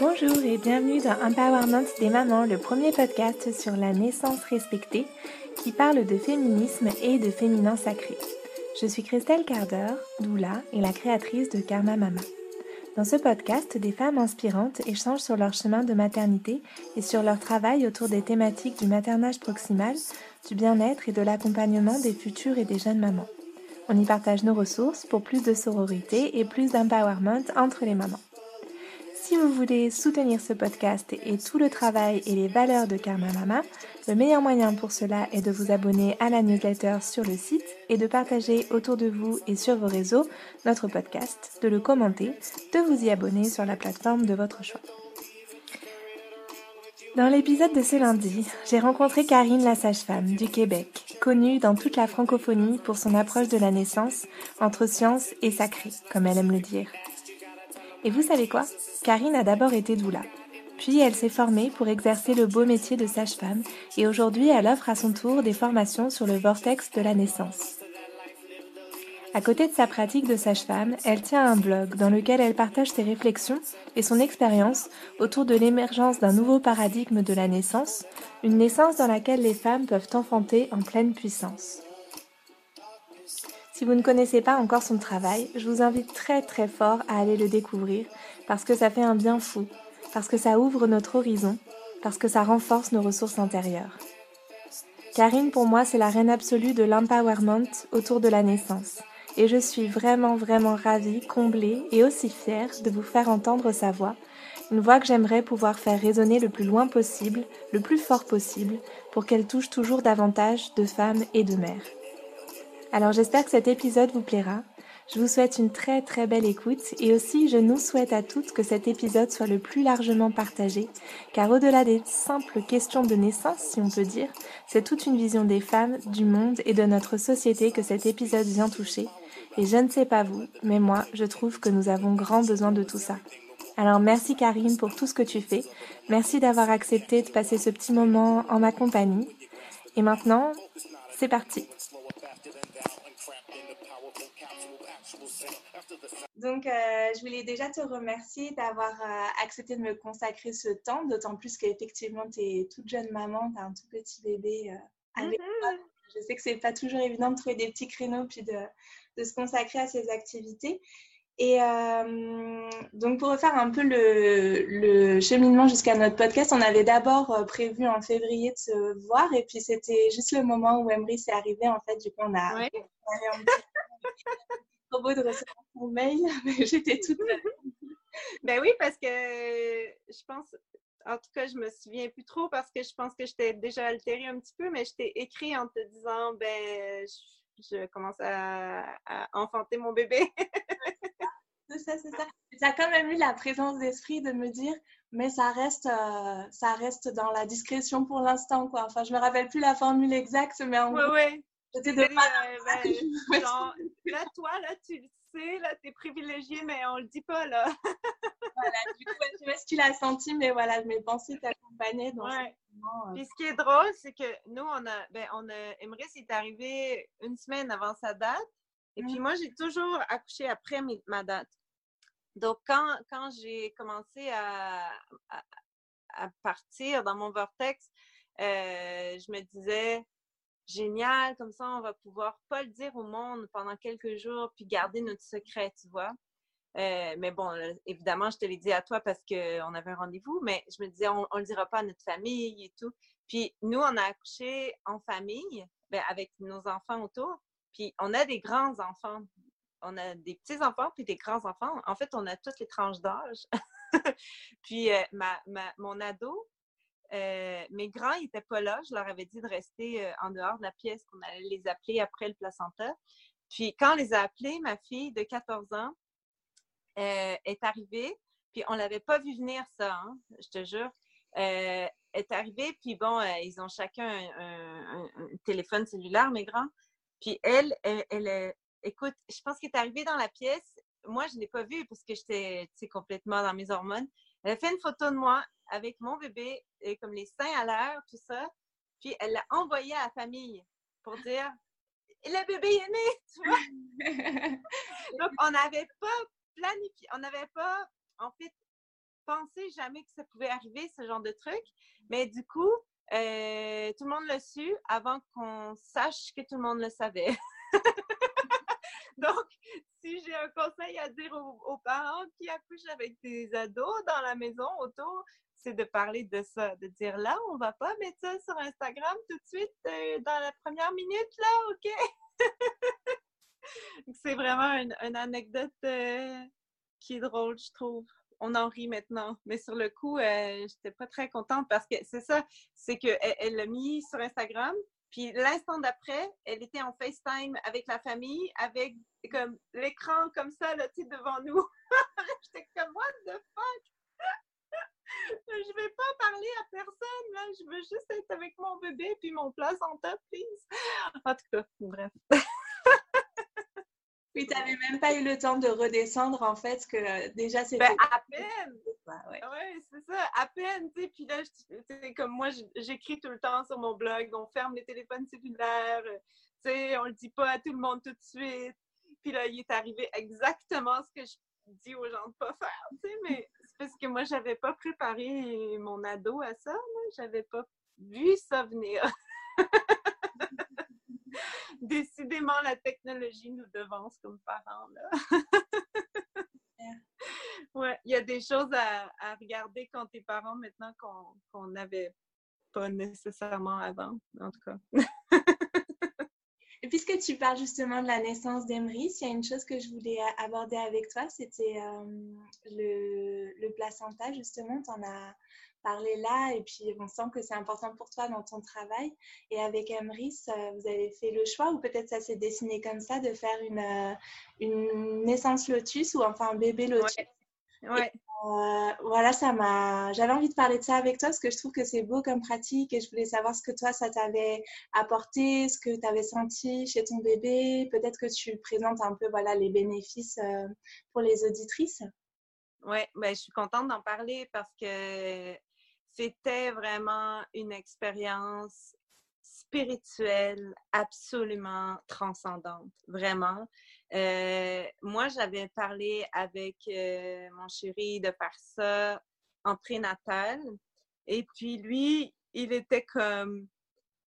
Bonjour et bienvenue dans Empowerment des mamans, le premier podcast sur la naissance respectée qui parle de féminisme et de féminin sacré. Je suis Christelle Carder, doula et la créatrice de Karma Mama. Dans ce podcast, des femmes inspirantes échangent sur leur chemin de maternité et sur leur travail autour des thématiques du maternage proximal, du bien-être et de l'accompagnement des futures et des jeunes mamans. On y partage nos ressources pour plus de sororité et plus d'empowerment entre les mamans. Si vous voulez soutenir ce podcast et tout le travail et les valeurs de Karma Mama, le meilleur moyen pour cela est de vous abonner à la newsletter sur le site et de partager autour de vous et sur vos réseaux notre podcast, de le commenter, de vous y abonner sur la plateforme de votre choix. Dans l'épisode de ce lundi, j'ai rencontré Karine la sage-femme du Québec, connue dans toute la francophonie pour son approche de la naissance entre science et sacré, comme elle aime le dire. Et vous savez quoi? Karine a d'abord été doula. Puis elle s'est formée pour exercer le beau métier de sage-femme et aujourd'hui elle offre à son tour des formations sur le vortex de la naissance. À côté de sa pratique de sage-femme, elle tient un blog dans lequel elle partage ses réflexions et son expérience autour de l'émergence d'un nouveau paradigme de la naissance, une naissance dans laquelle les femmes peuvent enfanter en pleine puissance. Si vous ne connaissez pas encore son travail, je vous invite très très fort à aller le découvrir parce que ça fait un bien fou, parce que ça ouvre notre horizon, parce que ça renforce nos ressources intérieures. Karine, pour moi, c'est la reine absolue de l'empowerment autour de la naissance. Et je suis vraiment, vraiment ravie, comblée et aussi fière de vous faire entendre sa voix, une voix que j'aimerais pouvoir faire résonner le plus loin possible, le plus fort possible, pour qu'elle touche toujours davantage de femmes et de mères. Alors j'espère que cet épisode vous plaira. Je vous souhaite une très très belle écoute et aussi je nous souhaite à toutes que cet épisode soit le plus largement partagé, car au-delà des simples questions de naissance, si on peut dire, c'est toute une vision des femmes, du monde et de notre société que cet épisode vient toucher. Et je ne sais pas vous, mais moi, je trouve que nous avons grand besoin de tout ça. Alors merci Karine pour tout ce que tu fais. Merci d'avoir accepté de passer ce petit moment en ma compagnie. Et maintenant, c'est parti. Donc, euh, je voulais déjà te remercier d'avoir euh, accepté de me consacrer ce temps, d'autant plus qu'effectivement, tu es toute jeune maman, tu as un tout petit bébé euh, avec toi. Mhm. Je sais que c'est pas toujours évident de trouver des petits créneaux puis de, de se consacrer à ces activités. Et euh, donc, pour refaire un peu le, le cheminement jusqu'à notre podcast, on avait d'abord euh, prévu en février de se voir, et puis c'était juste le moment où Emery s'est arrivé. En fait, du coup, on a. Ouais. on trop beau de recevoir ton mail, mais j'étais toute. Ben oui, parce que je pense, en tout cas, je me souviens plus trop parce que je pense que j'étais déjà altérée un petit peu, mais je t'ai écrit en te disant, ben, je, je commence à, à enfanter mon bébé. C'est ça, c'est ça. Tu as quand même eu la présence d'esprit de me dire, mais ça reste, euh, ça reste dans la discrétion pour l'instant, quoi. Enfin, je me rappelle plus la formule exacte, mais en gros, j'étais de ben, genre, là, toi, là, tu le sais, là, t'es privilégié, mais on le dit pas, là. Voilà, du coup, je sais pas si tu l'as senti, mais voilà, mes pensées t'accompagnaient Ouais. Euh. Puis ce qui est drôle, c'est que nous, on a, ben, on a, Emrys est arrivé une semaine avant sa date. Et puis Mm. moi, j'ai toujours accouché après ma date. Donc, quand, quand j'ai commencé à, à, à partir dans mon vortex, euh, je me disais, génial, comme ça, on va pouvoir pas le dire au monde pendant quelques jours, puis garder notre secret, tu vois. Euh, mais bon, là, évidemment, je te l'ai dit à toi parce qu'on avait un rendez-vous, mais je me disais, on ne le dira pas à notre famille et tout. Puis nous, on a accouché en famille, ben, avec nos enfants autour. Puis on a des grands-enfants. On a des petits-enfants puis des grands-enfants. En fait, on a toutes les tranches d'âge. puis euh, ma, ma- mon ado, euh, mes grands, n'étaient pas là. Je leur avais dit de rester euh, en dehors de la pièce, qu'on allait les appeler après le placenta. Puis quand on les a appelés, ma fille de 14 ans euh, est arrivée. Puis on l'avait pas vu venir, ça, hein, je te jure. Euh, est arrivée, puis bon, euh, ils ont chacun un, un- un- un téléphone cellulaire, mes grands. Puis elle, elle, elle, euh, écoute, je pense qu'elle est arrivée dans la pièce. Moi, je ne l'ai pas vue parce que j'étais complètement dans mes hormones. Elle a fait une photo de moi avec mon bébé, et comme les seins à l'air, tout ça. Puis elle l'a envoyé à la famille pour dire le bébé est né, tu vois. Donc, on on n'avait pas on n'avait pas, en fait, pensé jamais que ça pouvait arriver, ce genre de truc. Mais du coup, euh, tout le monde l'a su avant qu'on sache que tout le monde le savait. Donc, si j'ai un conseil à dire aux, parents qui accouchent avec des ados dans la maison autour, c'est de parler de ça, de dire là, on va pas mettre ça sur Instagram tout de suite euh, dans la première minute, là, OK? c'est vraiment une, anecdote euh, qui est drôle, je trouve. On en rit maintenant. Mais sur le coup, euh, j'étais pas très contente parce que c'est ça, c'est qu'elle l'a mis sur Instagram, puis l'instant d'après, elle était en FaceTime avec la famille, avec comme l'écran comme ça, là, tu devant nous. J'étais comme, what the fuck? je vais pas parler à personne, là. Je veux juste être avec mon bébé puis mon placenta, please. En tout cas, bref. Oui, tu n'avais même pas eu le temps de redescendre, en fait, que euh, déjà c'était. Ben, à peine! ouais, ouais c'est ça, à peine, tu sais. Puis là, comme moi, j'écris tout le temps sur mon blog, on ferme les téléphones cellulaires, euh, tu sais, on le dit pas à tout le monde tout de suite. Puis là, il est arrivé exactement ce que je dis aux gens de pas faire, tu sais, mais c'est parce que moi, j'avais pas préparé mon ado à ça, j'avais pas vu ça venir. Décidément, la technologie nous devance comme parents. Là. ouais, il y a des choses à, regarder quand t'es parents maintenant qu'on n'avait pas nécessairement avant, en tout cas. Et puisque tu parles justement de la naissance d'Emery, il y a une chose que je voulais aborder avec toi, c'était euh, le, le, placenta, justement. Tu en as parler là et puis on sent que c'est important pour toi dans ton travail. Et avec Emrys, euh, vous avez fait le choix ou peut-être ça s'est dessiné comme ça de faire une, euh, une naissance lotus ou enfin un bébé lotus? Ouais. Euh, voilà, ça m'a. J'avais envie de parler de ça avec toi parce que je trouve que c'est beau comme pratique et je voulais savoir ce que toi ça t'avait apporté, ce que tu avais senti chez ton bébé. Peut-être que tu présentes un peu voilà les bénéfices pour les auditrices. Oui, ben, je suis contente d'en parler parce que c'était vraiment une expérience spirituelle absolument transcendante, vraiment. Euh, moi, j'avais parlé avec euh, mon chéri de faire ça en prénatal. Et puis lui, il était comme,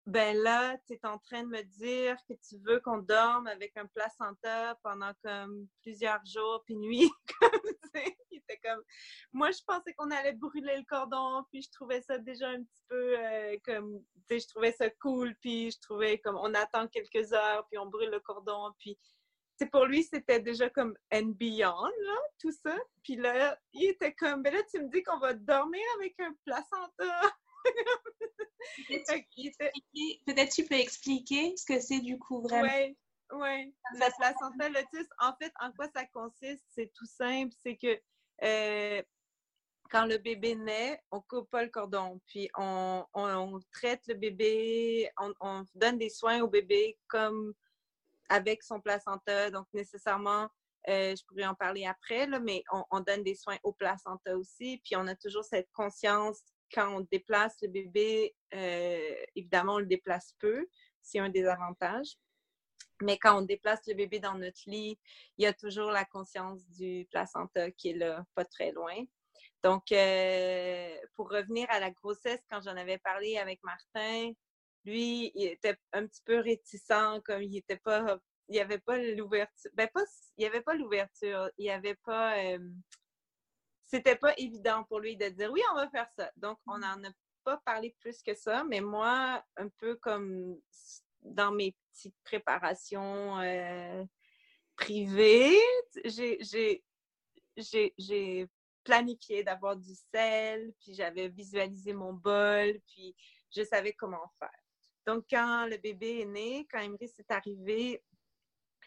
ben là, tu es en train de me dire que tu veux qu'on dorme avec un placenta pendant comme plusieurs jours puis nuits. il était comme, moi, je pensais qu'on allait brûler le cordon, puis je trouvais ça déjà un petit peu euh, comme, tu sais, je trouvais ça cool, puis je trouvais comme, on attend quelques heures, puis on brûle le cordon, puis c'est pour lui, c'était déjà comme and beyond, là, tout ça. Puis là, il était comme, ben là, tu me dis qu'on va dormir avec un placenta. Peut-être tu peux expliquer ce que c'est du coup vraiment. Oui, oui. La placenta lotus, en fait, en quoi ça consiste? C'est tout simple. C'est que euh, quand le bébé naît, on coupe pas le cordon, puis on, traite le bébé, on, donne des soins au bébé comme avec son placenta. Donc, nécessairement, euh, je pourrais en parler après, là, mais on, on, donne des soins au placenta aussi. Puis on a toujours cette conscience quand on déplace le bébé, euh, évidemment, on le déplace peu, c'est un des avantages. Mais quand on déplace le bébé dans notre lit, il y a toujours la conscience du placenta qui est là, pas très loin. Donc, euh, pour revenir à la grossesse, quand j'en avais parlé avec Martin, lui, il était un petit peu réticent, comme il pas, il n'y avait pas l'ouverture. Ben, pas, il n'y avait pas l'ouverture, il n'y avait pas. Euh, c'était pas évident pour lui de dire oui, on va faire ça. Donc, on n'en mm. a pas parlé plus que ça, mais moi, un peu comme dans mes petites préparations euh, privées, j'ai planifié d'avoir du sel, puis j'avais visualisé mon bol, puis je savais comment faire. Donc, quand le bébé est né, quand Emery s'est arrivé,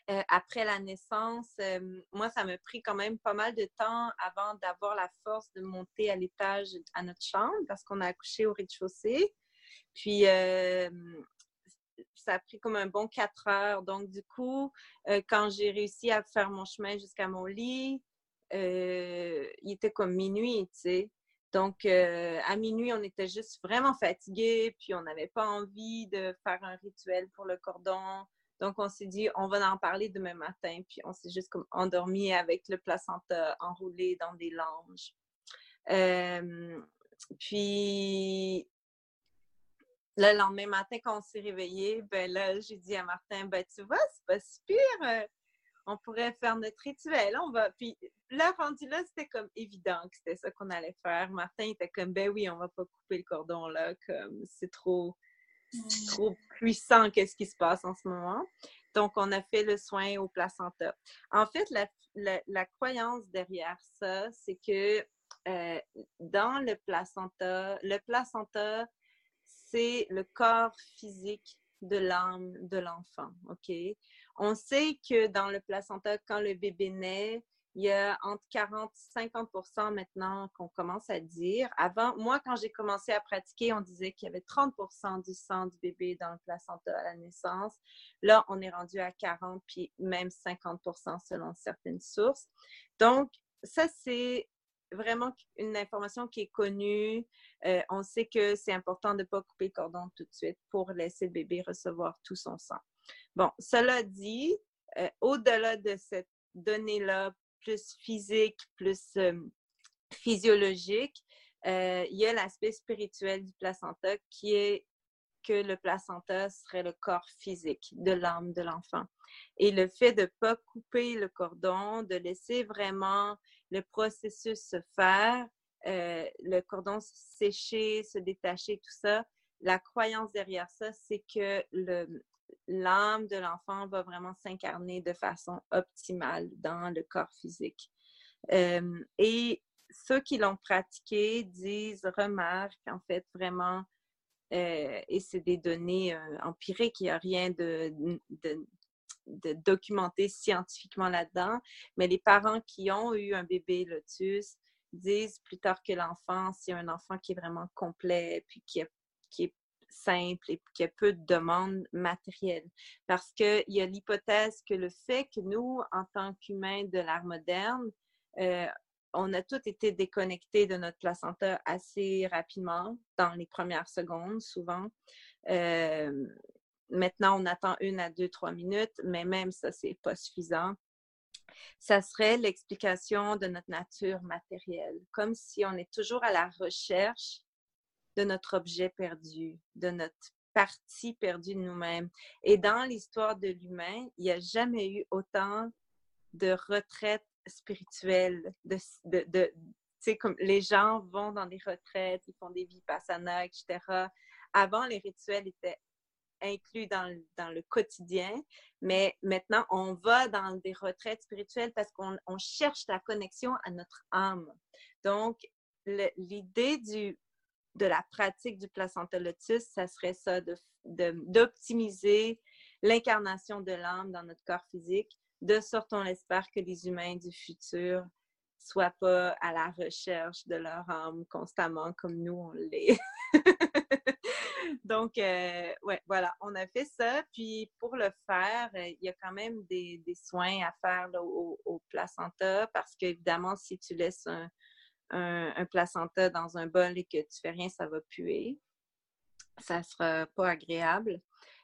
euh, après la naissance, euh, moi, ça m'a pris quand même pas mal de temps avant d'avoir la force de monter à l'étage à notre chambre parce qu'on a accouché au rez-de-chaussée. Puis, euh, ça a pris comme un bon quatre heures. Donc, du coup, quand j'ai réussi à faire mon chemin jusqu'à mon lit, il était comme minuit, tu sais. Donc, à minuit, on était juste vraiment fatigués, puis on n'avait pas envie de faire un rituel pour le cordon Donc, on s'est dit, on va en parler demain matin. Puis, on s'est juste comme endormi avec le placenta enroulé dans des langes. Euh, puis, le lendemain matin, quand on s'est réveillé, ben là, j'ai dit à Martin, ben tu vois, c'est pas si pire. Euh, on pourrait faire notre rituel. On va. Puis là, rendu là, c'était comme évident que c'était ça qu'on allait faire. Martin était comme, ben oui, on va pas couper le cordon là, comme c'est trop, trop puissant qu'est-ce qui se passe en ce moment. Donc, on a fait le soin au placenta. En fait, la, croyance derrière ça, c'est que euh, dans le placenta, le placenta, c'est le corps physique de l'âme de l'enfant, OK? On sait que dans le placenta, quand le bébé naît, il y a entre 40 et 50 maintenant qu'on commence à dire. Avant, moi, quand j'ai commencé à pratiquer, on disait qu'il y avait 30% du sang du bébé dans le placenta à la naissance. Là, on est rendu à 40 puis même 50% selon certaines sources. Donc, ça, c'est vraiment une information qui est connue. Euh, on sait que c'est important de ne pas couper le cordon tout de suite pour laisser le bébé recevoir tout son sang. Bon, cela dit, euh, au-delà de cette donnée-là, plus physique, plus euh, physiologique, il y a l'aspect spirituel du placenta qui est que le placenta serait le corps physique de l'âme de l'enfant. Et le fait de ne pas couper le cordon, de laisser vraiment le processus se faire, euh, le cordon sécher, se détacher, tout ça, la croyance derrière ça, c'est que l'âme de l'enfant va vraiment s'incarner de façon optimale dans le corps physique. Euh, et ceux qui l'ont pratiqué disent, remarquent en fait vraiment, euh, et c'est des données empiriques, il n'y a rien de, documenter scientifiquement là-dedans, mais les parents qui ont eu un bébé lotus disent plus tard que l'enfant, c'est un enfant qui est vraiment complet, puis qui est simple et qui a peu de demandes matérielles. Parce qu'il y a l'hypothèse que le fait que nous, en tant qu'humains de l'ère moderne, euh, on a tous été déconnectés de notre placenta assez rapidement, dans les premières secondes, souvent. Euh, Maintenant, on attend une à deux, trois minutes, mais même ça, c'est pas suffisant. Ça serait l'explication de notre nature matérielle, comme si on est toujours à la recherche de notre objet perdu, de notre partie perdue de nous-mêmes. Et dans l'histoire de l'humain, il n'y a jamais eu autant de retraites spirituelles, de, de, comme les gens vont dans des retraites, ils font des vipassanas, etc. Avant, les rituels étaient inclus dans, le quotidien, mais maintenant, on va dans des retraites spirituelles parce qu'on cherche la connexion à notre âme. Donc, l'idée du de la pratique du placenta lotus, ça serait ça, d'optimiser l'incarnation de l'âme dans notre corps physique, de sorte on espère que les humains du futur soient pas à la recherche de leur âme constamment comme nous on l'est. Donc, euh, ouais, voilà, on a fait ça. Puis pour le faire, euh, il y a quand même des, soins à faire au, placenta parce qu'évidemment, si tu laisses un, placenta dans un bol et que tu fais rien, ça va puer. Ça sera pas agréable.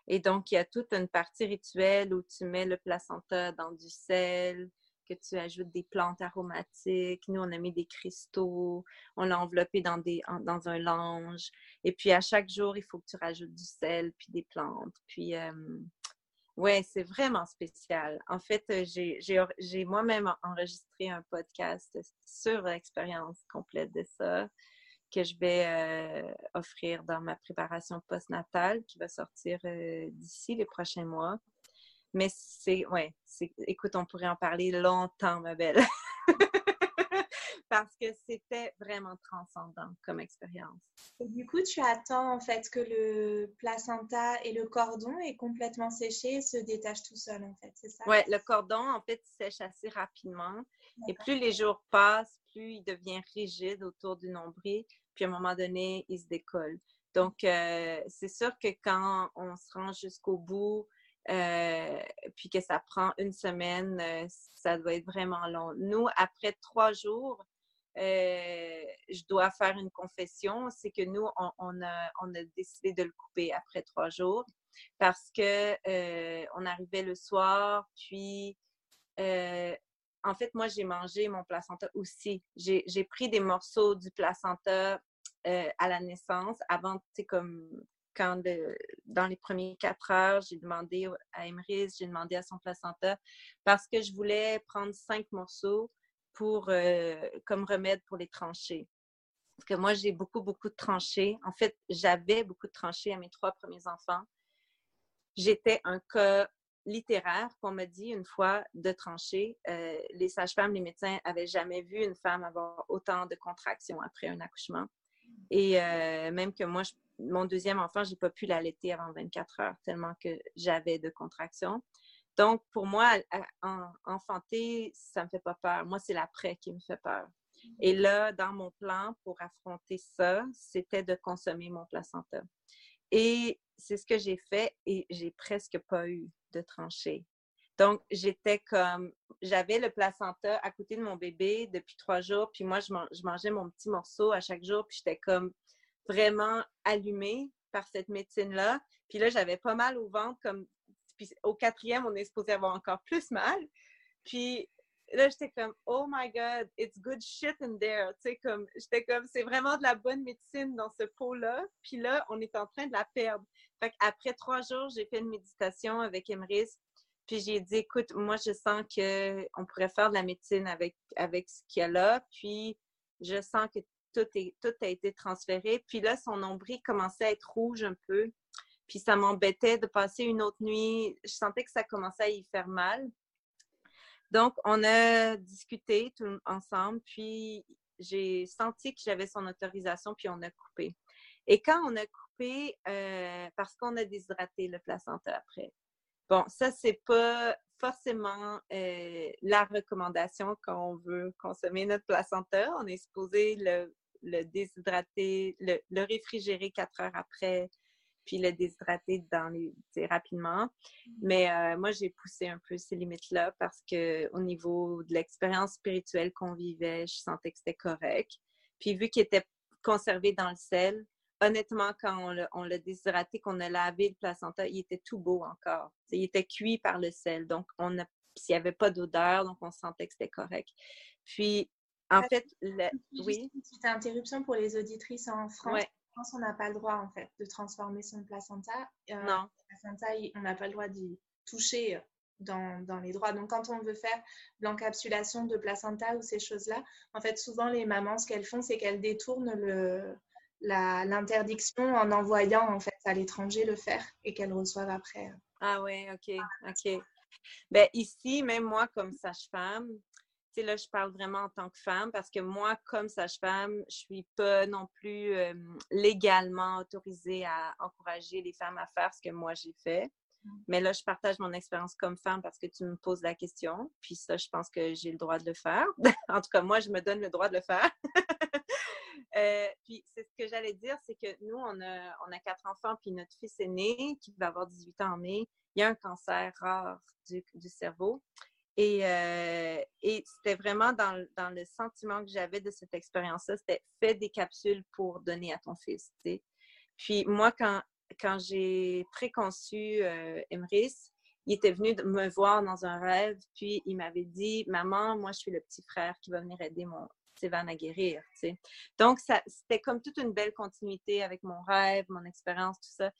Et donc, il y a toute une partie rituelle où tu mets le placenta dans du sel, que tu ajoutes des plantes aromatiques. Nous, on a mis des cristaux, on l'a enveloppé dans, des, dans un linge. Et puis, à chaque jour, il faut que tu rajoutes du sel, puis des plantes. Puis, euh, ouais, c'est vraiment spécial. En fait, euh, j'ai moi-même enregistré un podcast sur l'expérience complète de ça que je vais euh, offrir dans ma préparation postnatale qui va sortir d'ici les prochains mois. Mais c'est, ouais, écoute, on pourrait en parler longtemps, ma belle. Parce que c'était vraiment transcendant comme expérience. du coup, tu attends en fait que le placenta et le cordon est complètement séché et se détachent tout seul, en fait, c'est ça? Oui, le cordon, en fait, sèche assez rapidement. Et plus les jours passent, plus il devient rigide autour du nombril. Puis à un moment donné, il se décolle. Donc, euh, c'est sûr que quand on se rend jusqu'au bout, euh, puis que ça prend une semaine, euh, ça doit être vraiment long. Nous, après trois jours, euh, je dois faire une confession, c'est que nous, on, a, décidé de le couper après trois jours parce que euh, on arrivait le soir, puis euh, en fait, moi, j'ai mangé mon placenta aussi. J'ai pris des morceaux du placenta à la naissance avant, tu sais, comme quand dans les premiers quatre heures, j'ai demandé à Emrys, j'ai demandé à son placenta parce que je voulais prendre cinq morceaux pour, euh, comme remède pour les tranchées. Parce que moi, j'ai beaucoup, beaucoup de tranchées. En fait, j'avais beaucoup de tranchées à mes trois premiers enfants. J'étais un cas littéraire qu'on m'a dit une fois de tranchées. Euh, les sages-femmes, les médecins n'avaient jamais vu une femme avoir autant de contractions après un accouchement. Et euh, même que moi, mon deuxième enfant, j'ai pas pu l'allaiter avant 24 heures, tellement que j'avais de contractions. Donc, pour moi, enfanter, ça me fait pas peur. Moi, c'est l'après qui me fait peur. Et là, dans mon plan pour affronter ça, c'était de consommer mon placenta. Et c'est ce que j'ai fait et j'ai presque pas eu de tranchée. Donc, j'étais comme, j'avais le placenta à côté de mon bébé depuis trois jours, puis moi, je, mangeais mon petit morceau à chaque jour, puis j'étais comme vraiment allumée par cette médecine-là. Puis là, j'avais pas mal au ventre, comme puis au quatrième, on est supposé avoir encore plus mal. Puis là, j'étais comme, oh my God, it's good shit in there. Tu sais, comme, j'étais comme, c'est vraiment de la bonne médecine dans ce pot-là. Puis là, on est en train de la perdre. Fait qu'après trois jours, j'ai fait une méditation avec Emrys. Puis j'ai dit, écoute, moi, je sens qu'on pourrait faire de la médecine avec, avec ce qu'il y a là. Puis je sens que tout, est, tout a été transféré. Puis là, son nombril commençait à être rouge un peu. Puis ça m'embêtait de passer une autre nuit. Je sentais que ça commençait à y faire mal. Donc, on a discuté ensemble, puis j'ai senti que j'avais son autorisation, puis on a coupé. Et quand on a coupé, euh, parce qu'on a déshydraté le placenta après. Bon, ça, c'est pas forcément euh, la recommandation quand on veut consommer notre placenta. On est supposé le, déshydrater, le, le, réfrigérer quatre heures après puis le déshydrater dans les, rapidement. Mm. Mais euh, moi, j'ai poussé un peu ces limites-là parce que au niveau de l'expérience spirituelle qu'on vivait, je sentais que c'était correct. Puis vu qu'il était conservé dans le sel, honnêtement, quand on l'a déshydraté, qu'on a lavé le placenta, il était tout beau encore. il était cuit par le sel. Donc, on a, s'il n'y avait pas d'odeur, donc on sentait que c'était correct. Puis, en fait, le, oui? Une petite interruption pour les auditrices en France. France, on n'a pas le droit, en fait, de transformer son placenta. Euh, non. Le placenta, on n'a pas le droit d'y toucher dans, dans, les droits. Donc, quand on veut faire l'encapsulation de placenta ou ces choses-là, en fait, souvent, les mamans, ce qu'elles font, c'est qu'elles détournent le, l'interdiction en envoyant, en fait, à l'étranger le faire et qu'elles reçoivent après. Ah oui, OK, OK. Ben, ici, même moi, comme sage-femme, sais, là, je parle vraiment en tant que femme parce que moi, comme sage-femme, je suis pas non plus euh, légalement autorisée à encourager les femmes à faire ce que moi j'ai fait. Mmh. Mais là, je partage mon expérience comme femme parce que tu me poses la question. Puis ça, je pense que j'ai le droit de le faire. en tout cas, moi, je me donne le droit de le faire. Euh, puis c'est ce que j'allais dire, c'est que nous, on a, on a quatre enfants, puis notre fils aîné, qui va avoir 18 ans en mai, il y a un cancer rare du, du cerveau. Et, euh, et c'était vraiment dans, dans, le sentiment que j'avais de cette expérience-là, c'était fais des capsules pour donner à ton fils. Puis moi, quand, quand j'ai préconçu euh, Emrys, il était venu me voir dans un rêve, puis il m'avait dit Maman, moi, je suis le petit frère qui va venir aider mon Sévan à guérir. sais. Donc, c'était comme toute une belle continuité avec mon rêve, mon expérience, tout ça.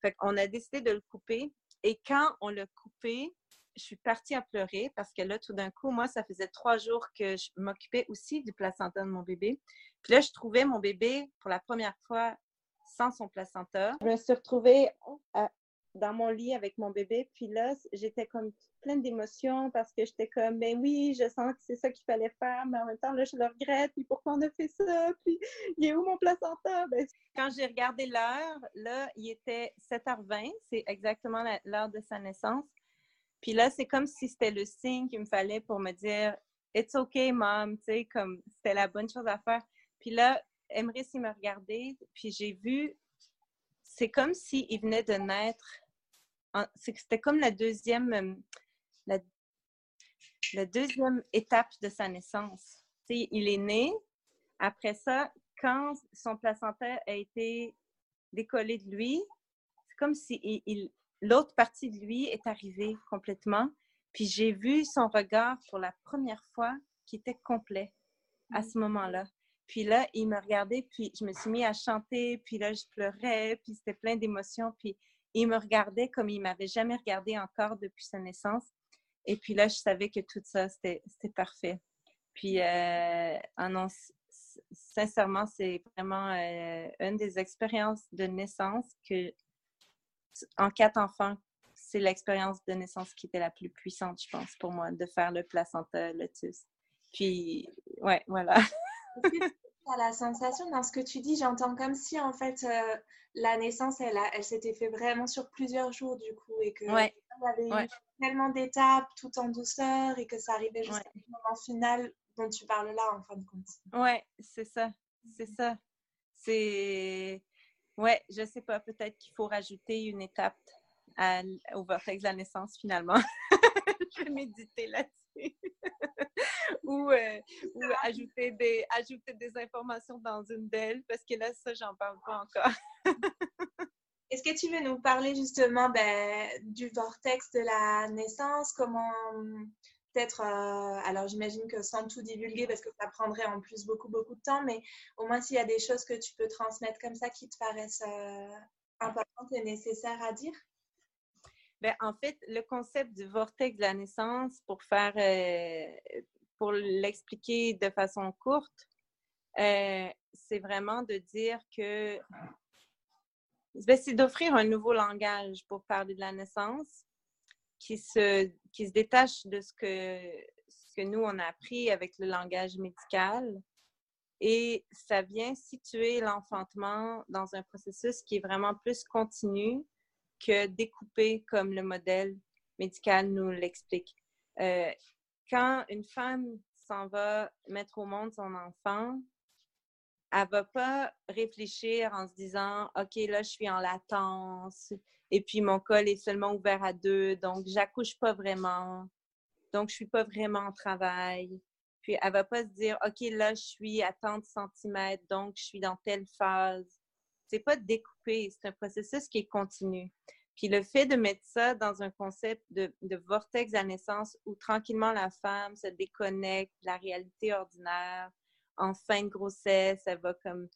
Fait qu'on a décidé de le couper. Et quand on l'a coupé, je suis partie à pleurer parce que là, tout d'un coup, moi, ça faisait trois jours que je m'occupais aussi du placenta de mon bébé. Puis là, je trouvais mon bébé pour la première fois sans son placenta. Je me suis retrouvée euh, dans mon lit avec mon bébé. Puis là, j'étais comme pleine d'émotions parce que j'étais comme, ben oui, je sens que c'est ça qu'il fallait faire, mais en même temps, là, je le regrette. Puis pourquoi on a fait ça? Puis il est où mon placenta? Ben, quand j'ai regardé l'heure, là, il était 7h20. C'est exactement l'heure de sa naissance. Puis là, c'est comme si c'était le signe qu'il me fallait pour me dire It's okay, mom, tu comme c'était la bonne chose à faire. Puis là, Emrys, il m'a regardé, puis j'ai vu, c'est comme s'il venait de naître. C'était comme la deuxième, euh, la, deuxième étape de sa naissance. Il est né, Après ça, quand son placenta a été décollé de lui, c'est comme si il, l'autre partie de lui est arrivée complètement. Puis j'ai vu son regard pour la première fois qui était complet à ce moment-là. Puis là, il me regardait, puis je me suis mis à chanter, puis là, je pleurais, puis c'était plein d'émotions, puis il me regardait comme il m'avait jamais regardé encore depuis sa naissance. Et puis là, je savais que tout ça, c'était parfait. Puis, euh, ah sincèrement, c'est vraiment euh, une des expériences de naissance que, en quatre enfants, c'est l'expérience de naissance qui était la plus puissante, je pense, pour moi, de faire le placenta lotus. Puis, ouais, voilà. à la sensation dans ce que tu dis, j'entends comme si en fait euh, la naissance, elle, elle s'était fait vraiment sur plusieurs jours du coup et que ouais. y avait eu tellement d'étapes tout en douceur et que ça arrivait jusqu'à ouais. moment final dont tu parles là en fin de compte. Ouais, c'est ça, c'est ça. C'est ouais, je sais pas, peut-être qu'il faut rajouter une étape à, au vortex de la naissance finalement. je vais méditer là-dessus. ou, euh, ou ajouter, des, ajouter des informations dans une d'elles, parce que là, ça, j'en parle pas encore. Est-ce que tu veux nous parler justement ben, du vortex de la naissance? Comment euh, alors j'imagine que sans tout divulguer, parce que ça prendrait en plus beaucoup, beaucoup de temps, mais au moins s'il y a des choses que tu peux transmettre comme ça qui te paraissent euh, importantes et nécessaires à dire? Ben, en fait, le concept du vortex de la naissance, pour faire, euh, pour l'expliquer de façon courte, c'est vraiment de dire que ben, c'est d'offrir un nouveau langage pour parler de la naissance qui se, qui se détache de ce que, ce que nous, on a appris avec le langage médical. Et ça vient situer l'enfantement dans un processus qui est vraiment plus continu que découpé comme le modèle médical nous l'explique. Euh, quand une femme s'en va mettre au monde son enfant, elle va pas réfléchir en se disant OK, là, je suis en latence et puis mon col est seulement ouvert à deux, donc j'accouche pas vraiment, donc je suis pas vraiment en travail. Puis elle va pas se dire OK, là, je suis à tant de centimètres, donc je suis dans telle phase. C'est pas découpé, c'est un processus qui est continu. Puis le fait de mettre ça dans un concept de, vortex à naissance où tranquillement la femme se déconnecte de la réalité ordinaire, en fin de grossesse, elle va comme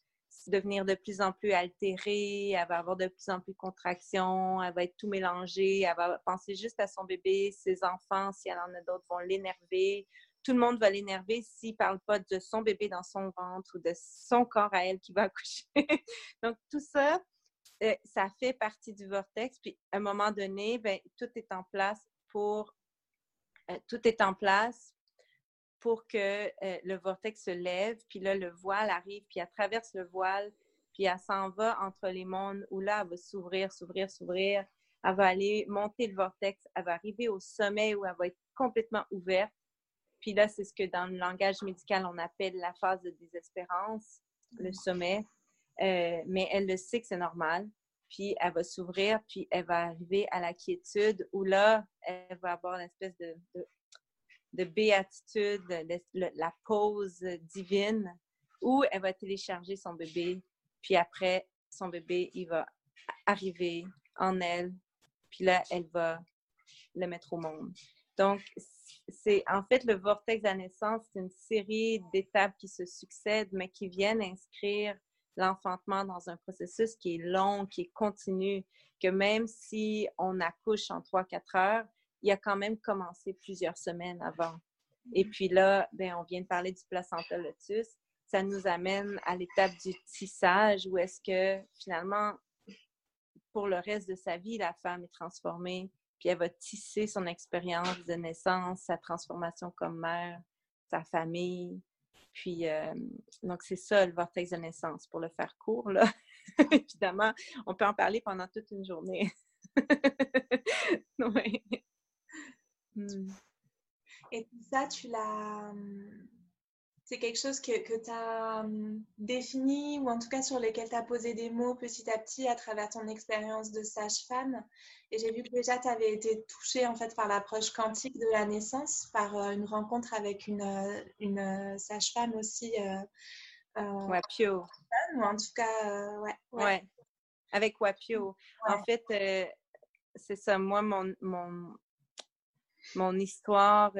devenir de plus en plus altérée, elle va avoir de plus en plus de contractions, elle va être tout mélangée, elle va penser juste à son bébé, ses enfants, si elle en a d'autres, vont l'énerver. Tout le monde va l'énerver s'il ne parle pas de son bébé dans son ventre ou de son corps à elle qui va accoucher. Donc, tout ça, euh, ça fait partie du vortex. Puis à un moment donné, ben, tout est en place pour euh, tout est en place pour que euh, le vortex se lève, puis là, le voile arrive, puis elle traverse le voile, puis elle s'en va entre les mondes où là, elle va s'ouvrir, s'ouvrir, s'ouvrir. Elle va aller monter le vortex, elle va arriver au sommet où elle va être complètement ouverte. Puis là, c'est ce que dans le langage médical, on appelle la phase de désespérance, le mmh. sommet. Euh, mais elle le sait que c'est normal. Puis elle va s'ouvrir, puis elle va arriver à la quiétude où là, elle va avoir une espèce de, de, béatitude, la pause divine, où elle va télécharger son bébé. Puis après, son bébé, il va arriver en elle. Puis là, elle va le mettre au monde. Donc, c'est en fait le vortex de la naissance, c'est une série d'étapes qui se succèdent, mais qui viennent inscrire l'enfantement dans un processus qui est long, qui est continu, que même si on accouche en 3-4 heures, il a quand même commencé plusieurs semaines avant. Et puis là, ben, on vient de parler du placenta lotus. Ça nous amène à l'étape du tissage où est-ce que finalement, pour le reste de sa vie, la femme est transformée, puis elle va tisser son expérience de naissance, sa transformation comme mère, sa famille, puis, euh, donc, c'est ça le vortex de naissance, pour le faire court. Là. Évidemment, on peut en parler pendant toute une journée. oui. Hmm. Et ça, tu l'as c'est quelque chose que, que tu as hum, défini ou en tout cas sur lequel tu as posé des mots petit à petit à travers ton expérience de sage-femme. Et j'ai vu que déjà tu avais été touchée en fait par l'approche quantique de la naissance, par euh, une rencontre avec une, euh, une euh, sage-femme aussi Wapio. Ou en tout cas, ouais, ouais. Avec Wapio. En fait, c'est ça. Moi, mon, mon, mon histoire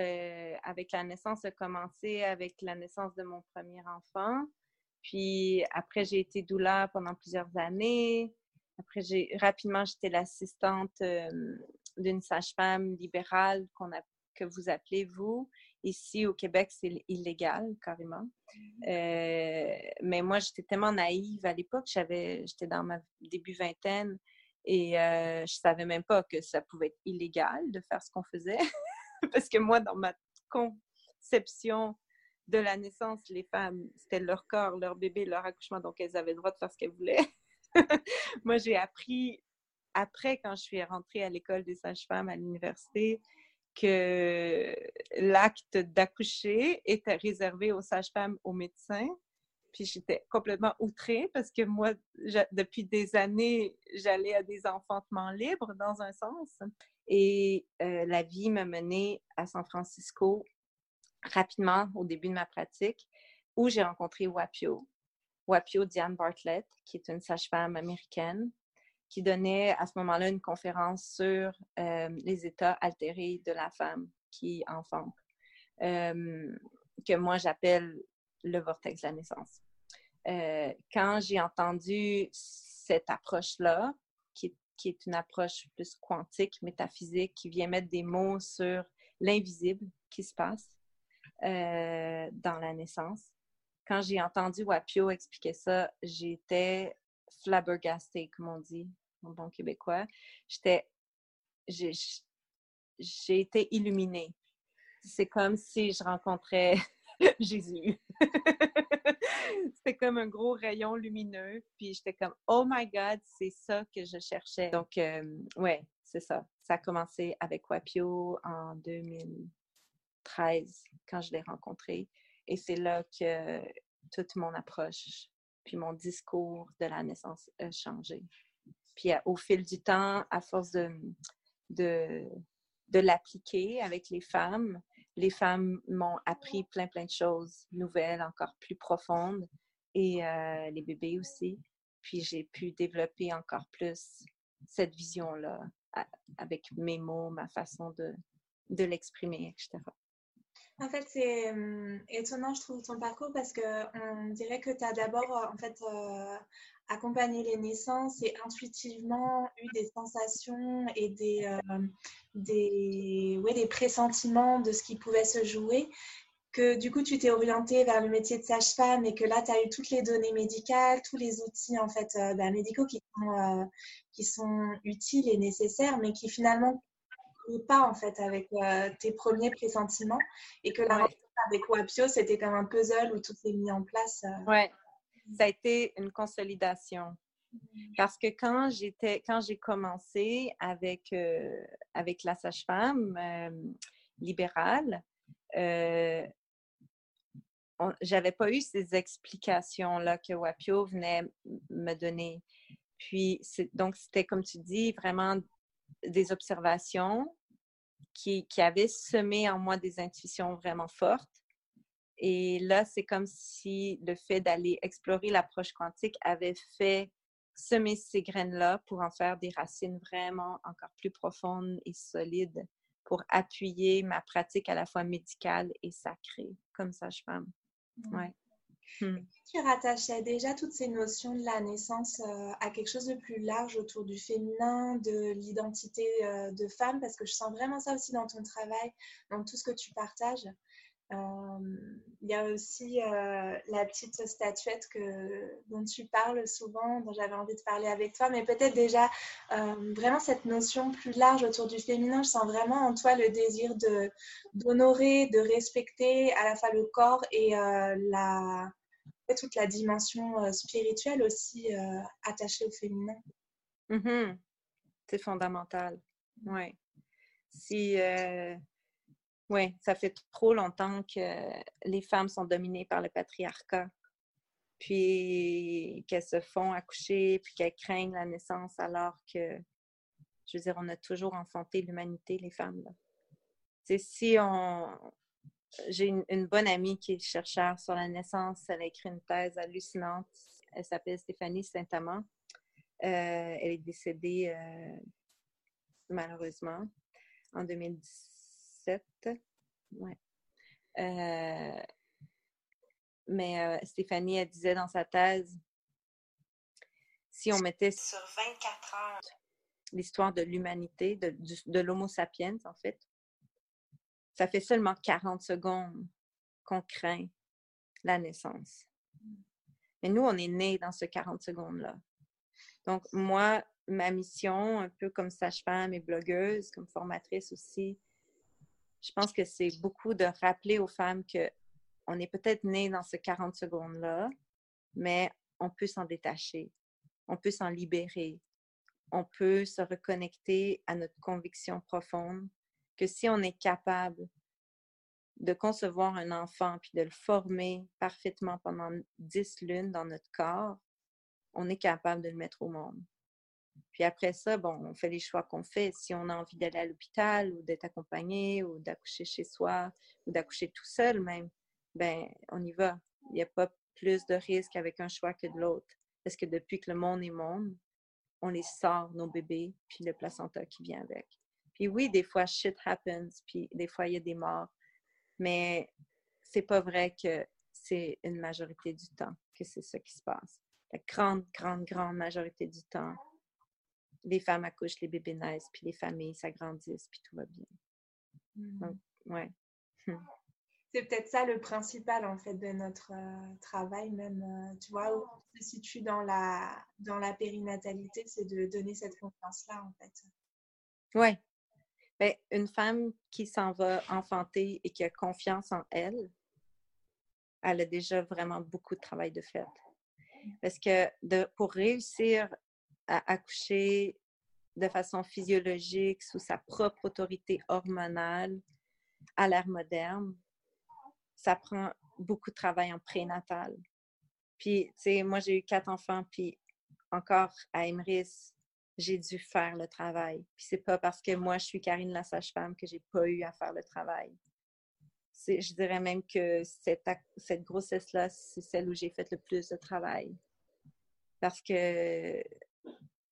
avec la naissance a commencé avec la naissance de mon premier enfant. Puis après, j'ai été doula pendant plusieurs années. Après, j'ai rapidement, j'étais l'assistante d'une sage-femme libérale qu'on a, que vous appelez vous. Ici au Québec, c'est illégal carrément. Mmh. Euh, mais moi, j'étais tellement naïve à l'époque. J'avais, j'étais dans ma début vingtaine et euh, je savais même pas que ça pouvait être illégal de faire ce qu'on faisait. Parce que moi, dans ma conception de la naissance, les femmes, c'était leur corps, leur bébé, leur accouchement, donc elles avaient le droit de faire ce qu'elles voulaient. moi, j'ai appris après, quand je suis rentrée à l'école des sages-femmes à l'université, que l'acte d'accoucher était réservé aux sages-femmes, aux médecins. Puis j'étais complètement outrée parce que moi, depuis des années, j'allais à des enfantements libres dans un sens. Et euh, la vie m'a menée à San Francisco rapidement au début de ma pratique où j'ai rencontré Wapio. Wapio Diane Bartlett, qui est une sage-femme américaine qui donnait à ce moment-là une conférence sur euh, les états altérés de la femme qui enfante, euh, que moi j'appelle le vortex de la naissance. Euh, quand j'ai entendu cette approche-là, qui, est une approche plus quantique, métaphysique, qui vient mettre des mots sur l'invisible qui se passe dans la naissance, quand j'ai entendu Wapio expliquer ça, j'étais flabbergastée, comme on dit en bon québécois, j'étais, j'ai, été illuminée. C'est comme si je rencontrais Jésus. C'était comme un gros rayon lumineux, puis j'étais comme oh my God, c'est ça que je cherchais. Donc euh, ouais, c'est ça. Ça a commencé avec Wapio en 2013 quand je l'ai rencontré, et c'est là que toute mon approche puis mon discours de la naissance a changé. Puis au fil du temps, à force de, de, de l'appliquer avec les femmes, les femmes m'ont appris plein, plein de choses nouvelles, encore plus profondes, et euh, les bébés aussi. Puis j'ai pu développer encore plus cette vision-là avec mes mots, ma façon de, de l'exprimer, etc. En fait, c'est hum, étonnant, je trouve, ton parcours parce qu'on dirait que tu as d'abord en fait, euh, accompagné les naissances et intuitivement eu des sensations et des, euh, des, ouais, des pressentiments de ce qui pouvait se jouer. Que du coup, tu t'es orienté vers le métier de sage-femme et que là, tu as eu toutes les données médicales, tous les outils en fait, euh, bah, médicaux qui sont, qui sont utiles et nécessaires, mais qui finalement pas en fait avec euh, tes premiers pressentiments et que la rencontre avec Wapio, c'était comme un puzzle où tout s'est mis en place. Euh. Ouais, ça a été une consolidation. Mmh. Parce que quand j'étais, quand j'ai commencé avec, euh, avec la sage-femme libérale, j'avais pas eu ces explications-là que Wapio venait me donner. Puis, donc, c'était, comme tu dis, vraiment des observations qui, qui avaient semé en moi des intuitions vraiment fortes. Et là, c'est comme si le fait d'aller explorer l'approche quantique avait fait semer ces graines-là pour en faire des racines vraiment encore plus profondes et solides pour appuyer ma pratique à la fois médicale et sacrée comme sage-femme. Mmh. Ouais. Hmm. Tu rattachais déjà toutes ces notions de la naissance euh, à quelque chose de plus large autour du féminin, de l'identité euh, de femme, parce que je sens vraiment ça aussi dans ton travail, dans tout ce que tu partages. Euh, il y a aussi la petite statuette dont tu parles souvent, dont j'avais envie de parler avec toi, mais peut-être déjà vraiment cette notion plus large autour du féminin. Je sens vraiment en toi le désir d'honorer, de respecter à la fois le corps et toute la dimension euh, spirituelle aussi euh, attachée au féminin. Mm-hmm. C'est fondamental. Oui. Si, euh, ouais, ça fait trop longtemps que les femmes sont dominées par le patriarcat, puis qu'elles se font accoucher, puis qu'elles craignent la naissance, alors que, je veux dire, on a toujours enfanté l'humanité, les femmes. Si on, j'ai une, bonne amie qui est chercheur sur la naissance. Elle a écrit une thèse hallucinante. Elle s'appelle Stéphanie Saint-Amand. Euh, elle est décédée malheureusement en 2017. Ouais. mais Stéphanie, elle disait dans sa thèse, si on mettait sur 24 heures l'histoire de l'humanité, de, de l'Homo sapiens, en fait, ça fait seulement 40 secondes qu'on craint la naissance. Mais nous, on est nés dans ce 40 secondes-là. Donc, moi, ma mission, un peu comme sage-femme et blogueuse, comme formatrice aussi, je pense que c'est beaucoup de rappeler aux femmes que on est peut-être né dans ce 40 secondes-là, mais on peut s'en détacher, on peut s'en libérer, on peut se reconnecter à notre conviction profonde que si on est capable de concevoir un enfant puis de le former parfaitement pendant dix lunes dans notre corps, on est capable de le mettre au monde. Puis après ça, bon, on fait les choix qu'on fait. Si on a envie d'aller à l'hôpital ou d'être accompagné ou d'accoucher chez soi ou d'accoucher tout seul même, ben on y va. Il n'y a pas plus de risque avec un choix que de l'autre. Parce que depuis que le monde est monde, on les sort, nos bébés, puis le placenta qui vient avec. Puis oui, des fois, shit happens, puis des fois, il y a des morts. Mais c'est pas vrai que c'est une majorité du temps que c'est ça qui se passe. La grande, grande, grande majorité du temps, les femmes accouchent, les bébés naissent, puis les familles s'agrandissent, puis tout va bien. Donc, mmh. ouais. C'est peut-être ça le principal en fait de notre euh, travail même, euh, tu vois, où on se situe dans la, dans la périnatalité, c'est de donner cette confiance-là en fait. Oui. Ben, une femme qui s'en va enfanter et qui a confiance en elle, elle a déjà vraiment beaucoup de travail de fait. Parce que de, pour réussir à accoucher de façon physiologique, sous sa propre autorité hormonale, à l'ère moderne, ça prend beaucoup de travail en prénatal. Puis, tu sais, moi, j'ai eu quatre enfants, puis encore à Emrys, j'ai dû faire le travail. Puis c'est pas parce que moi, je suis Karine la sage-femme que j'ai pas eu à faire le travail. Je dirais même que cette, cette grossesse-là, c'est celle où j'ai fait le plus de travail. Parce que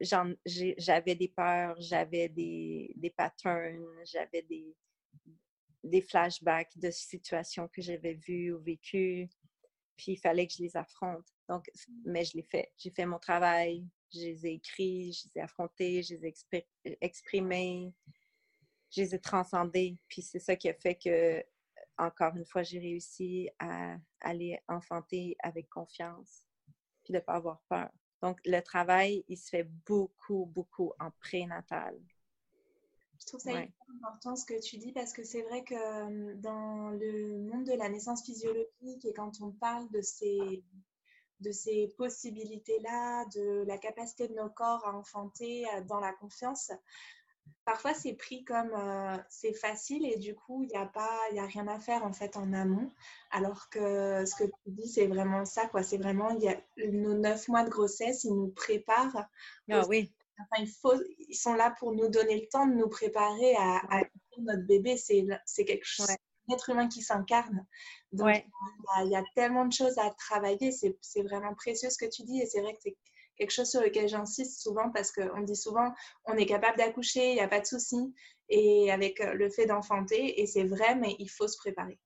j'avais des peurs, j'avais des, des patterns, j'avais des, des flashbacks de situations que j'avais vues ou vécues. Puis il fallait que je les affronte. Donc, mais je l'ai fait. J'ai fait mon travail, je les ai écrits, je les ai affrontés, je les ai exprimés, je les ai transcendés. Puis c'est ça qui a fait que, encore une fois, j'ai réussi à aller enfanter avec confiance, puis de ne pas avoir peur. Donc, le travail, il se fait beaucoup, beaucoup en prénatal. Je trouve ça important ce que tu dis parce que c'est vrai que dans le monde de la naissance physiologique et quand on parle de ces, de ces possibilités-là, de la capacité de nos corps à enfanter dans la confiance, parfois c'est pris comme euh, c'est facile et du coup il n'y a pas il a rien à faire en fait en amont. Alors que ce que tu dis c'est vraiment ça quoi. C'est vraiment y a nos neuf mois de grossesse ils nous préparent ah oui. enfin, il faut, ils sont là pour nous donner le temps de nous préparer à, à notre bébé. C'est quelque chose un être humain qui s'incarne. Donc il, y a, tellement de choses à travailler. C'est vraiment précieux ce que tu dis et c'est vrai que c'est quelque chose sur lequel j'insiste souvent parce qu'on dit souvent on est capable d'accoucher, il n'y a pas de souci, et avec euh, le fait d'enfanter, et c'est vrai, mais il faut se préparer.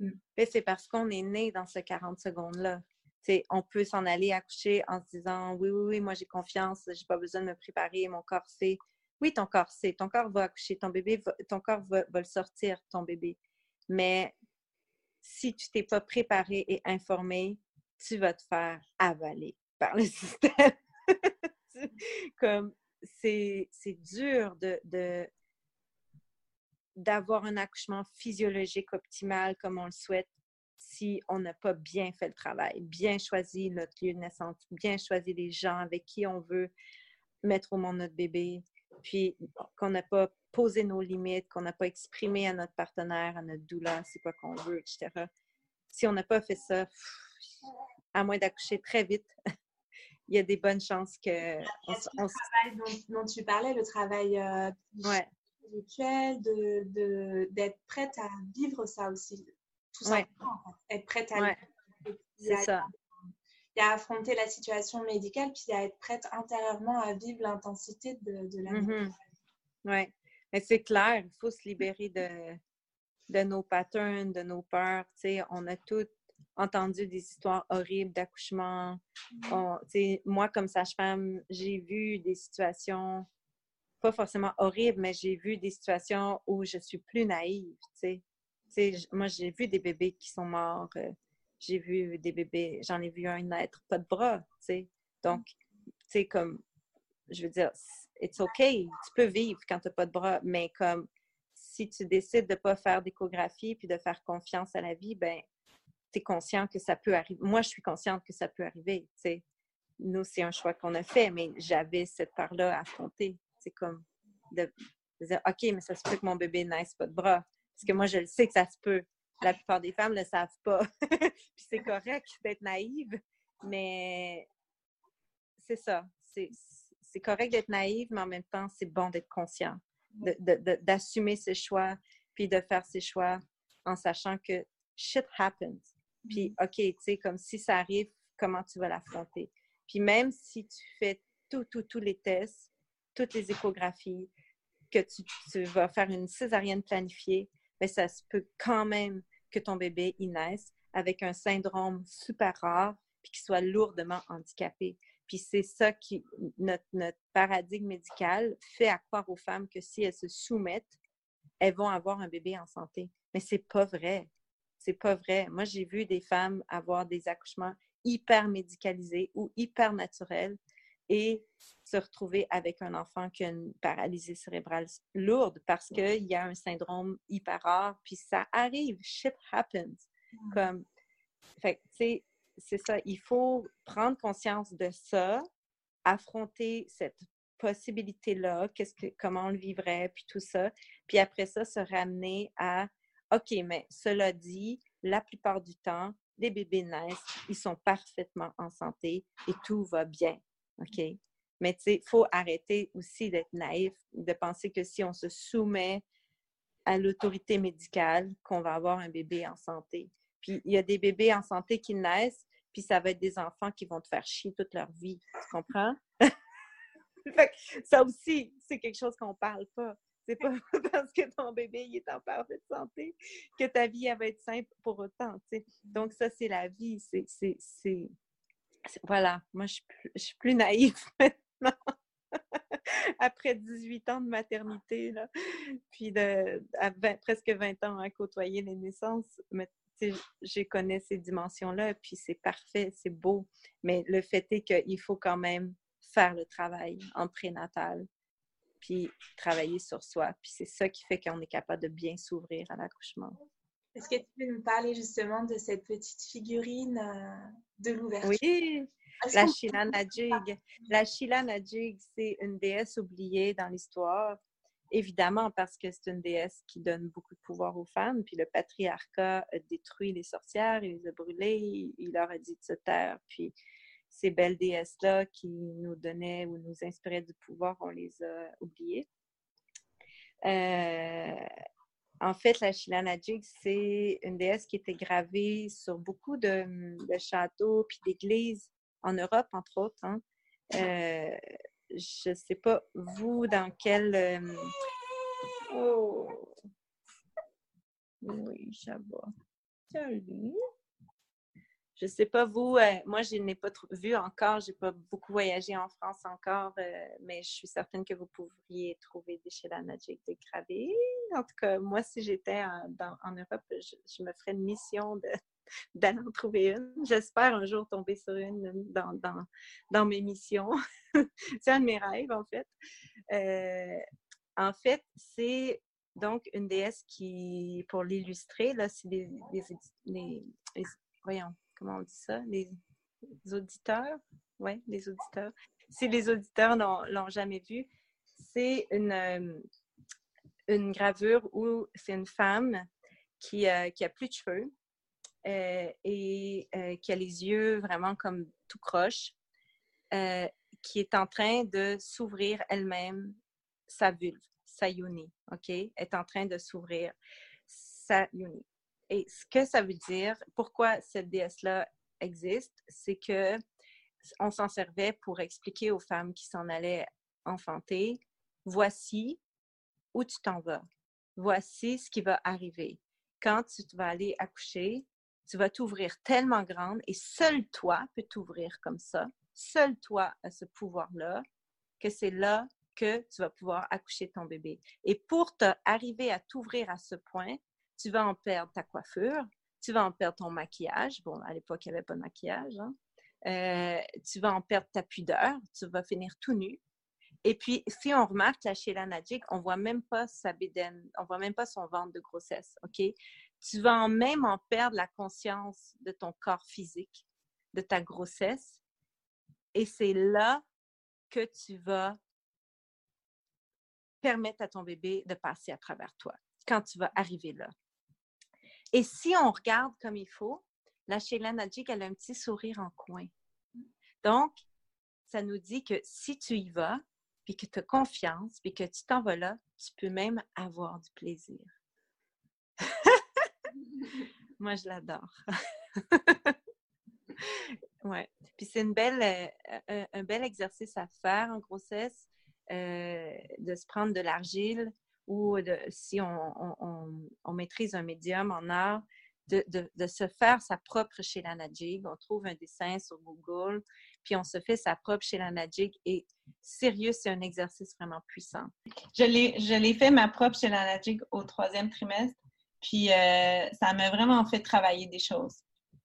Mm. C'est parce qu'on est né dans ce 40 secondes-là. On peut s'en aller accoucher en se disant oui, oui, oui, moi j'ai confiance, j'ai pas besoin de me préparer, mon corps sait. Oui, ton corps sait, ton corps va accoucher, ton bébé, ton corps va, le sortir, ton bébé. Mais si tu t'es pas préparé et informé, tu vas te faire avaler par le système. Comme c'est dur de, d'avoir un accouchement physiologique optimal comme on le souhaite si on n'a pas bien fait le travail, bien choisi notre lieu de naissance, bien choisi les gens avec qui on veut mettre au monde notre bébé, puis qu'on n'a pas posé nos limites, qu'on n'a pas exprimé à notre partenaire, à notre douleur, c'est quoi qu'on veut, etc. Si on n'a pas fait ça, à moins d'accoucher très vite, il y a des bonnes chances que. On, le travail dont, tu parlais, le travail euh, ouais. d'être de, prête à vivre ça aussi. tout simplement. Être prête à C'est ça. Il y a affronter la situation médicale, puis il y a être prête intérieurement à vivre l'intensité de, de la mm Oui, mais c'est clair, il faut se libérer de, de nos patterns, de nos peurs. sais, on a toutes entendu des histoires horribles d'accouchement. Mm. Moi, comme sage-femme, j'ai vu des situations, pas forcément horribles, mais j'ai vu des situations où je suis plus naïve. Moi, j'ai vu des bébés qui sont morts. Euh, j'ai vu des bébés, j'en ai vu un naître, pas de bras. Donc, tu sais, comme, je veux dire, it's OK, tu peux vivre quand tu n'as pas de bras, mais comme si tu décides de ne pas faire d'échographie puis de faire confiance à la vie, ben tu es conscient que ça peut arriver. Moi, je suis consciente que ça peut arriver. sais. Nous, c'est un choix qu'on a fait, mais j'avais cette part-là à affronter. C'est comme de, dire OK, mais ça se peut que mon bébé naisse pas de bras. Parce que moi, je le sais que ça se peut. La plupart des femmes ne le savent pas. puis c'est correct d'être naïve, mais c'est ça. C'est correct d'être naïve, mais en même temps, c'est bon d'être conscient, d'assumer ses choix, puis de faire ses choix en sachant que shit happens. Puis, mm-hmm. OK, tu sais, comme si ça arrive, comment tu vas l'affronter? Puis même si tu fais tout, tout, tous les tests, toutes les échographies, que tu, vas faire une césarienne planifiée, mais ben, ça se peut quand même que ton bébé y naisse avec un syndrome super rare puis qu'il soit lourdement handicapé. Puis c'est ça qui, notre, notre paradigme médical fait à croire aux femmes que si elles se soumettent, elles vont avoir un bébé en santé. Mais c'est pas vrai. C'est pas vrai. Moi, j'ai vu des femmes avoir des accouchements hyper médicalisés ou hyper naturels et se retrouver avec un enfant qui a une paralysie cérébrale lourde parce qu'il y a un syndrome hyper rare, puis ça arrive, shit happens. Mm. Comme, fait c'est ça, il faut prendre conscience de ça, affronter cette possibilité-là, qu'est-ce que, comment on le vivrait, puis tout ça, puis après ça, se ramener à OK, mais cela dit, la plupart du temps, les bébés naissent, ils sont parfaitement en santé et tout va bien. OK? Mais tu sais, il faut arrêter aussi d'être naïf, de penser que si on se soumet à l'autorité médicale, qu'on va avoir un bébé en santé. Puis il y a des bébés en santé qui naissent, puis ça va être des enfants qui vont te faire chier toute leur vie. Tu comprends? ça aussi, c'est quelque chose qu'on ne parle pas. C'est pas parce que ton bébé est en parfaite santé que ta vie va être simple pour autant. Donc, ça, c'est la vie. C'est. Voilà, moi, je suis plus, naïve maintenant. Après 18 ans de maternité, là, puis de presque 20 ans à côtoyer les naissances, mais je connais ces dimensions-là, puis c'est parfait, c'est beau. Mais le fait est qu'il faut quand même faire le travail en prénatal, puis travailler sur soi. Puis c'est ça qui fait qu'on est capable de bien s'ouvrir à l'accouchement. Est-ce que tu peux nous parler justement de cette petite figurine euh, de l'ouverture? Oui, la Sheila Najig. La Sheila Najig, c'est une déesse oubliée dans l'histoire, évidemment parce que c'est une déesse qui donne beaucoup de pouvoir aux femmes. Puis le patriarcat a détruit les sorcières, il les a brûlées, il leur a dit de se taire. Puis ces belles déesses-là qui nous donnaient ou nous inspiraient du pouvoir, on les a oubliées. Euh, en fait, la Shilanagic, c'est une déesse qui était gravée sur beaucoup de, châteaux puis d'églises en Europe, entre autres. Hein. Euh, je ne sais pas, vous, dans quel... Euh, oh! Oui, ça va. Salut! Je sais pas vous, euh, moi je n'ai pas vu encore, j'ai pas beaucoup voyagé en France encore, euh, mais je suis certaine que vous pourriez trouver des chez la Magic dégravés. En tout cas, moi si j'étais en, Europe, je, me ferais une mission d'aller en trouver une. J'espère un jour tomber sur une dans, dans, mes missions. c'est un de mes rêves en fait. Euh, en fait, c'est donc une déesse qui, pour l'illustrer, là, c'est des, voyons, comment on dit ça, les auditeurs? Oui, les auditeurs. Si les auditeurs l'ont jamais vu, c'est une, euh, une gravure où c'est une femme qui, euh, a plus de cheveux euh, et qui a les yeux vraiment comme tout croche, qui est en train de s'ouvrir elle-même sa vulve, sa yoni, OK? est en train de s'ouvrir sa yoni. Et ce que ça veut dire, pourquoi cette déesse-là existe, c'est que on s'en servait pour expliquer aux femmes qui s'en allaient enfanter, voici où tu t'en vas. Voici ce qui va arriver. Quand tu vas aller accoucher, tu vas t'ouvrir tellement grande et seul toi peux t'ouvrir comme ça. Seul toi a ce pouvoir-là, que c'est là que tu vas pouvoir accoucher ton bébé. Et pour arriver à t'ouvrir à ce point, tu vas en perdre ta coiffure, tu vas en perdre ton maquillage. Bon, à l'époque, il n'y avait pas de maquillage. Hein. Euh, tu vas en perdre ta pudeur, tu vas finir tout nu. Et puis, si on remarque la Sheila on voit même pas sa bédaine, on voit même pas son ventre de grossesse, OK? Tu vas même en perdre la conscience de ton corps physique, de ta grossesse. Et c'est là que tu vas permettre à ton bébé de passer à travers toi, quand tu vas arriver là. Et si on regarde comme il faut, la Sheila Najik, elle a un petit sourire en coin. Donc, ça nous dit que si tu y vas, puis que tu as confiance, puis que tu t'en vas là, tu peux même avoir du plaisir. Moi, je l'adore. ouais. Puis c'est une belle, euh, un, bel exercice à faire en grossesse, euh, de se prendre de l'argile ou si on, maîtrise un médium en art, de, de, se faire sa propre chez la Najig. On trouve un dessin sur Google, puis on se fait sa propre chez la Najig. Et sérieux, c'est un exercice vraiment puissant. Je l'ai fait ma propre chez la Najig au troisième trimestre. Puis euh, ça m'a vraiment fait travailler des choses.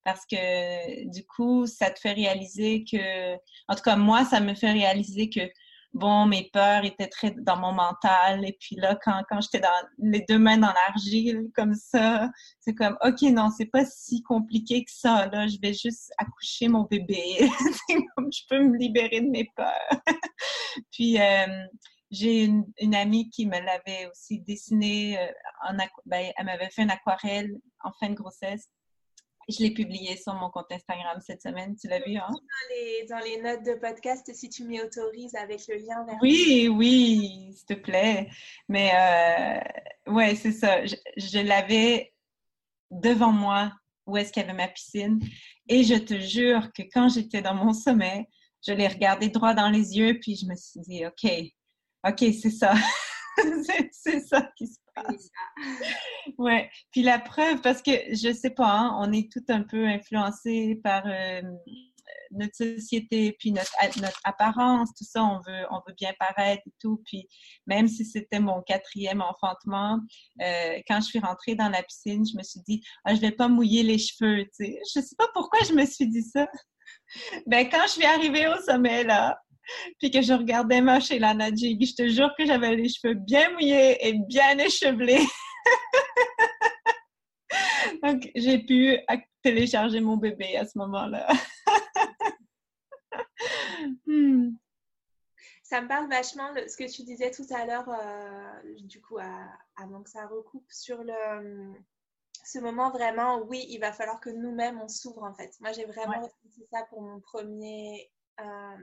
Parce que du coup, ça te fait réaliser que, en tout cas, moi, ça me fait réaliser que bon, mes peurs étaient très dans mon mental. Et puis là, quand, quand j'étais dans les deux mains dans l'argile, comme ça, c'est comme, OK, non, c'est pas si compliqué que ça. Là, je vais juste accoucher mon bébé. je peux me libérer de mes peurs. puis, euh, j'ai une, une, amie qui me l'avait aussi dessiné. Euh, en, ben, elle m'avait fait une aquarelle en fin de grossesse. Je l'ai publié sur mon compte Instagram cette semaine. Tu l'as vu, hein? Dans les, dans les, notes de podcast, si tu m'y autorises, avec le lien vers... Oui, oui, s'il te plaît. Mais euh, ouais, c'est ça. Je, l'avais devant moi où est-ce qu'il y avait ma piscine. Et je te jure que quand j'étais dans mon sommet, je l'ai regardé droit dans les yeux, puis je me suis dit, OK, OK, c'est ça. c'est ça qui se passe. Ouais. Puis la preuve, parce que je sais pas, hein, on est tout un peu influencé par euh, notre société, puis notre, apparence, tout ça, on veut, on veut bien paraître et tout. Puis même si c'était mon quatrième enfantement, euh, quand je suis rentrée dans la piscine, je me suis dit, ah, je vais pas mouiller les cheveux, tu sais. Je sais pas pourquoi je me suis dit ça. Ben, quand je suis arrivée au sommet, là, puis que je regardais ma chez la Najig, je te jure que j'avais les cheveux bien mouillés et bien échevelés. Donc, j'ai pu télécharger mon bébé à ce moment-là. Hmm. Ça me parle vachement de ce que tu disais tout à l'heure, euh, du coup, avant que ça recoupe, sur le, ce moment vraiment, oui, il va falloir que nous-mêmes, on s'ouvre en fait. Moi, j'ai vraiment ouais. ça pour mon premier euh,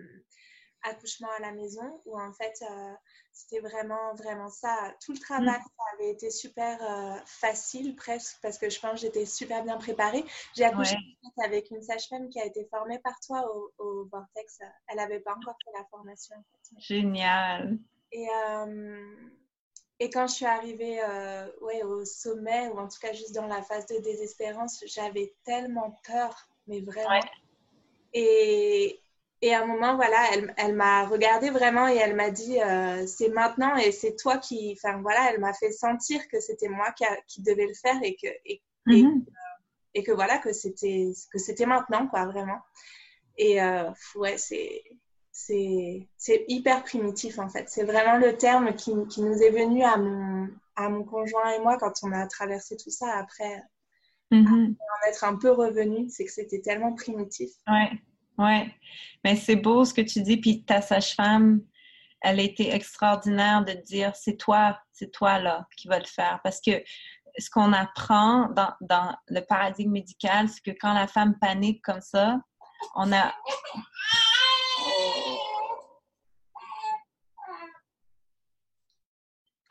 accouchement à la maison où en fait euh, c'était vraiment vraiment ça. Tout le travail mm. avait été super euh, facile presque parce que je pense que j'étais super bien préparée. J'ai accouché avec une sage-femme qui a été formée par toi au, Vortex. Elle n'avait pas encore fait la formation génial. Et euh, et quand je suis arrivée ouais, au sommet, ou en tout cas juste dans la phase de désespérance, j'avais tellement peur, mais vraiment. Et, et à un moment, voilà, elle, elle m'a regardée vraiment et elle m'a dit euh, c'est maintenant et c'est toi qui. Enfin voilà, elle m'a fait sentir que c'était moi qui, qui, devais le faire et que, et, mhm. et, que voilà, que c'était, que c'était maintenant, quoi, vraiment. Et euh, ouais, c'est. C'est, hyper primitif en fait. C'est vraiment le terme qui, qui, nous est venu à mon, à mon conjoint et moi quand on a traversé tout ça après, mhm. en être un peu revenu. C'est que c'était tellement primitif. Ouais. Oui, mais c'est beau ce que tu dis, puis ta sage-femme, elle a été extraordinaire de dire c'est toi, c'est toi là qui va le faire. Parce que ce qu'on apprend dans, dans, le paradigme médical, c'est que quand la femme panique comme ça, on a.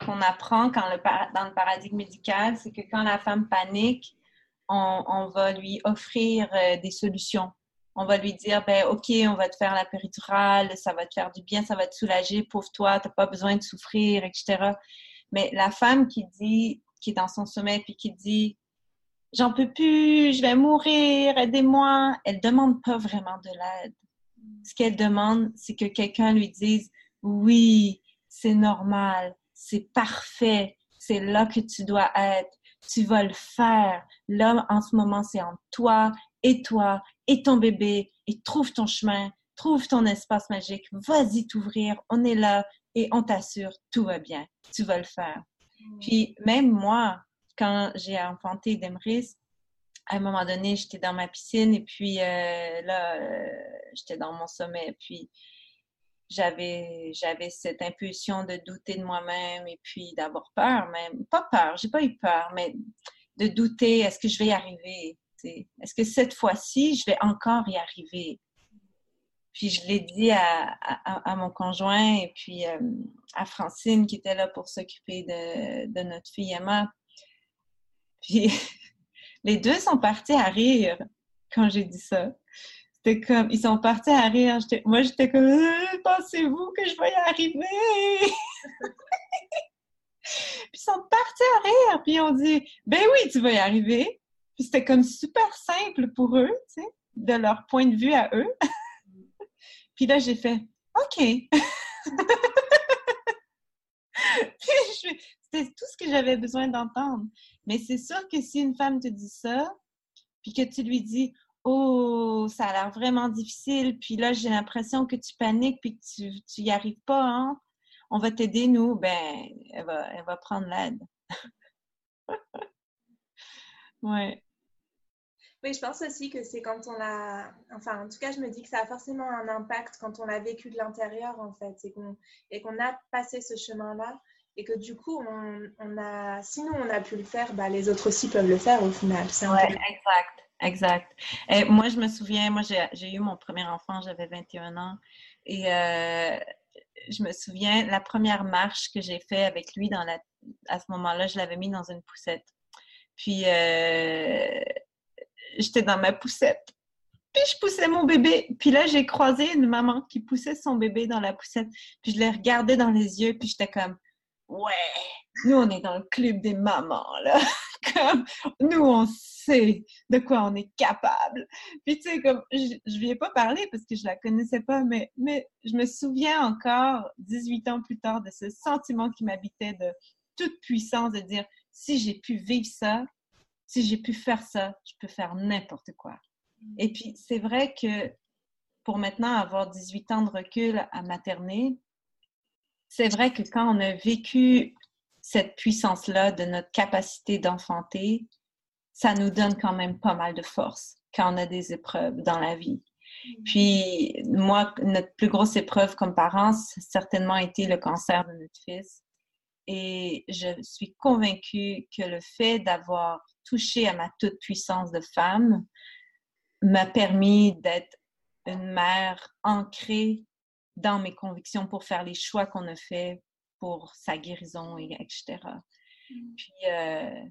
qu'on apprend quand le, dans le paradigme médical, c'est que quand la femme panique, on, va lui offrir euh, des solutions. On va lui dire, ben OK, on va te faire la péridurale, ça va te faire du bien, ça va te soulager, pauvre toi, tu n'as pas besoin de souffrir, etc. Mais la femme qui dit, qui est dans son sommeil, puis qui dit, j'en peux plus, je vais mourir, aidez-moi, elle demande pas vraiment de l'aide. Ce qu'elle demande, c'est que quelqu'un lui dise, oui, c'est normal, c'est parfait, c'est là que tu dois être, tu vas le faire. Là, en ce moment, c'est en toi et toi et ton bébé et trouve ton chemin, trouve ton espace magique, vas-y t'ouvrir, on est là et on t'assure, tout va bien, tu vas le faire. Mm. Puis même moi, quand j'ai enfanté Demris, à un moment donné, j'étais dans ma piscine et puis euh, là, euh, j'étais dans mon sommet. Puis j'avais j'avais cette impulsion de douter de moi-même et puis d'avoir peur même pas peur j'ai pas eu peur mais de douter est-ce que je vais y arriver? Est-ce que cette fois-ci je vais encore y arriver? Puis je l'ai dit à, mon conjoint et puis euh, à Francine qui était là pour s'occuper de, notre fille Emma puis les deux sont partis à rire quand j'ai dit ça c'était comme, ils sont partis à rire. Moi, j'étais comme, euh, pensez-vous que je vais y arriver? puis ils sont partis à rire, puis ont dit, ben oui, tu vas y arriver. Puis c'était comme super simple pour eux, tu sais, de leur point de vue à eux. puis là, j'ai fait, OK. C'était tout ce que j'avais besoin d'entendre. Mais c'est sûr que si une femme te dit ça, puis que tu lui dis, Oh, ça a l'air vraiment difficile, puis là, j'ai l'impression que tu paniques, puis que tu, tu y arrives pas, hein? On va t'aider, nous. Ben, elle va, elle va prendre l'aide. ouais. Oui, je pense aussi que c'est quand on l'a. Enfin, en tout cas, je me dis que ça a forcément un impact quand on l'a vécu de l'intérieur, en fait, et qu'on a passé ce chemin-là, et que du coup, on, on, a. Sinon, on a pu le faire, bah, les autres aussi peuvent le faire au final. Oui, exact. Exact. Et moi, je me souviens, moi, j'ai eu mon premier enfant, j'avais 21 ans. Et euh, je me souviens, la première marche que j'ai fait avec lui, dans la, à ce moment-là, je l'avais mis dans une poussette. Puis, euh, j'étais dans ma poussette. Puis, je poussais mon bébé. Puis là, j'ai croisé une maman qui poussait son bébé dans la poussette. Puis, je l'ai regardé dans les yeux. Puis, j'étais comme, ouais, nous, on est dans le club des mamans, là. comme, nous, on sait de quoi on est capable. Puis, tu sais, comme, je, je lui ai pas parlé parce que je la connaissais pas, mais, mais je me souviens encore, 18 ans plus tard, de ce sentiment qui m'habitait de toute puissance, de dire, si j'ai pu vivre ça, si j'ai pu faire ça, je peux faire n'importe quoi. Et puis, c'est vrai que pour maintenant avoir 18 ans de recul à materner, c'est vrai que quand on a vécu cette puissance-là de notre capacité d'enfanter, ça nous donne quand même pas mal de force quand on a des épreuves dans la vie. Puis, moi, notre plus grosse épreuve comme parents, certainement été le cancer de notre fils. Et je suis convaincue que le fait d'avoir touché à ma toute puissance de femme m'a permis d'être une mère ancrée dans mes convictions pour faire les choix qu'on a fait pour sa guérison, et, etc. Mm. Puis, euh,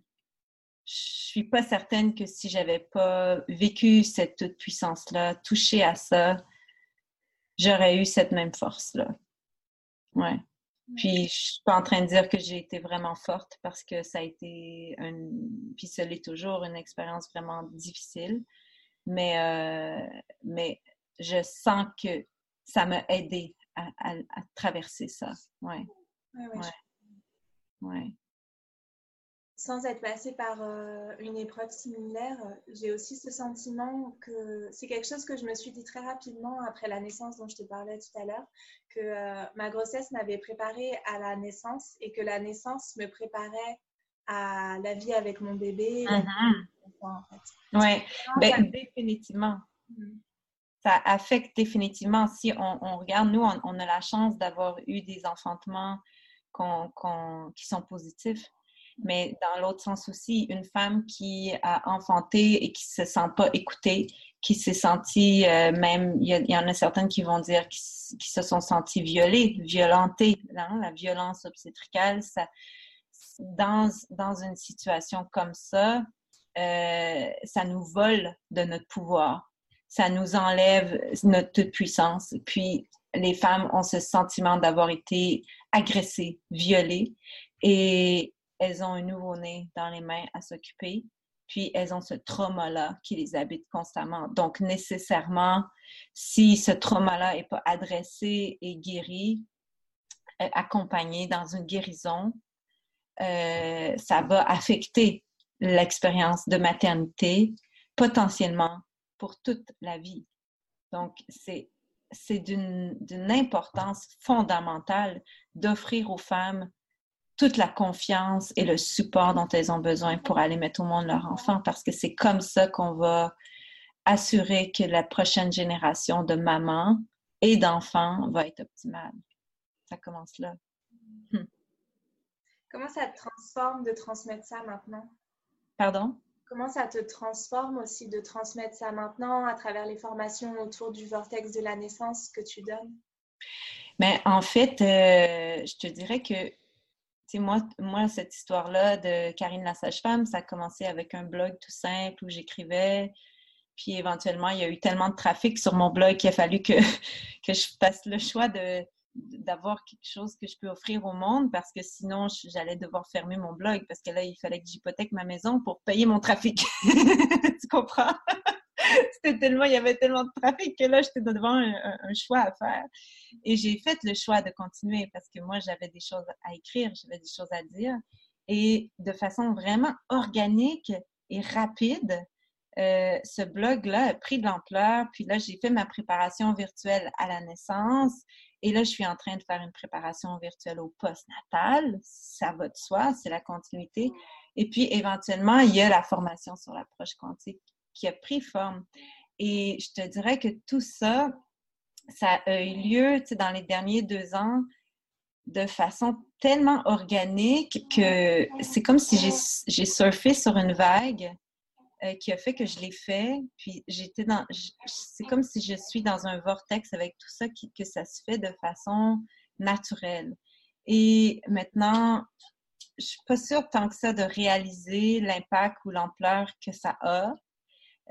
je suis pas certaine que si j'avais pas vécu cette toute puissance-là, touché à ça, j'aurais eu cette même force-là. Ouais. Puis, je suis pas en train de dire que j'ai été vraiment forte parce que ça a été, un, puis ce l'est toujours, une expérience vraiment difficile. Mais, euh, mais je sens que ça m'a aidé à, à, traverser ça. Ouais. Ouais, Sans être passée par euh, une épreuve similaire, j'ai aussi ce sentiment que c'est quelque chose que je me suis dit très rapidement après la naissance dont je te parlais tout à l'heure, que euh, ma grossesse m'avait préparée à la naissance et que la naissance me préparait à la vie avec mon bébé. Mm-hmm. Oui, ben, définitivement. Mm. ça affecte définitivement. Si on, regarde, nous, on, a la chance d'avoir eu des enfantements qui sont positifs. Mais dans l'autre sens aussi, une femme qui a enfanté et qui se sent pas écoutée, qui s'est sentie, euh, même, il y, en a certaines qui vont dire qui, se sont senties violées, violentées. La violence obstétricale, ça, dans, dans une situation comme ça, euh, ça nous vole de notre pouvoir. Ça nous enlève notre puissance. Puis les femmes ont ce sentiment d'avoir été agressées, violées, et elles ont un nouveau-né dans les mains à s'occuper. Puis elles ont ce trauma-là qui les habite constamment. Donc nécessairement, si ce trauma-là n'est pas adressé et guéri, euh, accompagné dans une guérison, euh, ça va affecter l'expérience de maternité potentiellement pour toute la vie. Donc, c'est c'est d'une importance fondamentale d'offrir aux femmes toute la confiance et le support dont elles ont besoin pour aller mettre au monde leur enfant, parce que c'est comme ça qu'on va assurer que la prochaine génération de mamans et d'enfants va être optimale. Ça commence là. Hmm. Comment ça te transforme de transmettre ça maintenant? Pardon? Comment ça te transforme aussi de transmettre ça maintenant à travers les formations autour du vortex de la naissance que tu donnes? Mais ben, en fait, euh, je te dirais que moi, moi, cette histoire-là de Karine la sage-femme, ça a commencé avec un blog tout simple où j'écrivais. Puis éventuellement, il y a eu tellement de trafic sur mon blog qu'il a fallu que, je fasse le choix de, d'avoir quelque chose que je peux offrir au monde parce que sinon j'allais devoir fermer mon blog parce que là il fallait que j'hypothèque ma maison pour payer mon trafic. tu comprends? C'était tellement, il y avait tellement de trafic que là j'étais devant un, choix à faire. Et j'ai fait le choix de continuer parce que moi j'avais des choses à écrire, j'avais des choses à dire et de façon vraiment organique et rapide. Euh, ce blog-là a pris de l'ampleur, puis là, j'ai fait ma préparation virtuelle à la naissance. Et là, je suis en train de faire une préparation virtuelle au post-natal. Ça va de soi, c'est la continuité. Et puis, éventuellement, il y a la formation sur l'approche quantique qui a pris forme. Et je te dirais que tout ça, ça a eu lieu dans les derniers deux ans de façon tellement organique que c'est comme si j'ai surfé sur une vague euh, qui a fait que je l'ai fait. Puis j'étais dans. C'est comme si je suis dans un vortex avec tout ça, qui, que ça se fait de façon naturelle. Et maintenant, je suis pas sûre tant que ça de réaliser l'impact ou l'ampleur que ça a.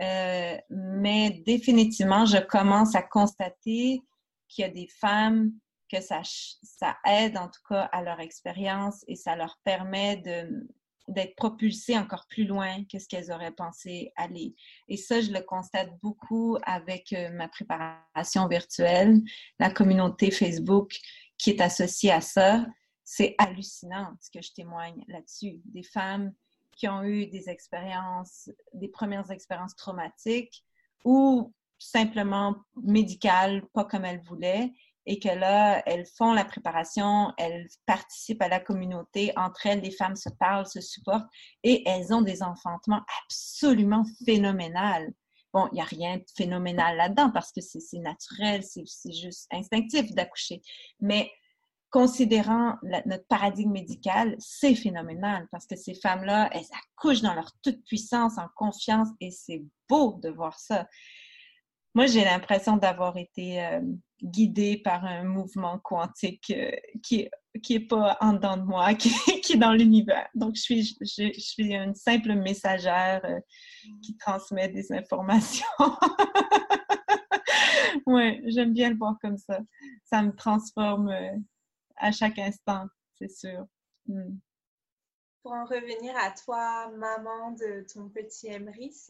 Euh, mais définitivement, je commence à constater qu'il y a des femmes que ça, ça aide en tout cas à leur expérience et ça leur permet de, d'être propulsées encore plus loin que ce qu'elles auraient pensé aller. Et ça, je le constate beaucoup avec euh, ma préparation virtuelle, la communauté Facebook qui est associée à ça. C'est hallucinant ce que je témoigne là-dessus. Des femmes qui ont eu des expériences, des premières expériences traumatiques ou simplement médicales, pas comme elles voulaient, et que là, elles font la préparation, elles participent à la communauté, entre elles, les femmes se parlent, se supportent et elles ont des enfantements absolument phénoménales. Bon, il n'y a rien de phénoménal là-dedans parce que c'est naturel, c'est juste instinctif d'accoucher. Mais considérant notre paradigme médical, c'est phénoménal parce que ces femmes-là, elles accouchent dans leur toute puissance, en confiance et c'est beau de voir ça. Moi, j'ai l'impression d'avoir été euh, guidée par un mouvement quantique euh, qui est qui est pas en dedans de moi, qui, est dans l'univers. Donc, je suis, je, suis une simple messagère euh, qui transmet des informations. oui, j'aime bien le voir comme ça. Ça me transforme à chaque instant, c'est sûr. Hmm. Pour en revenir à toi, maman de ton petit Emrys,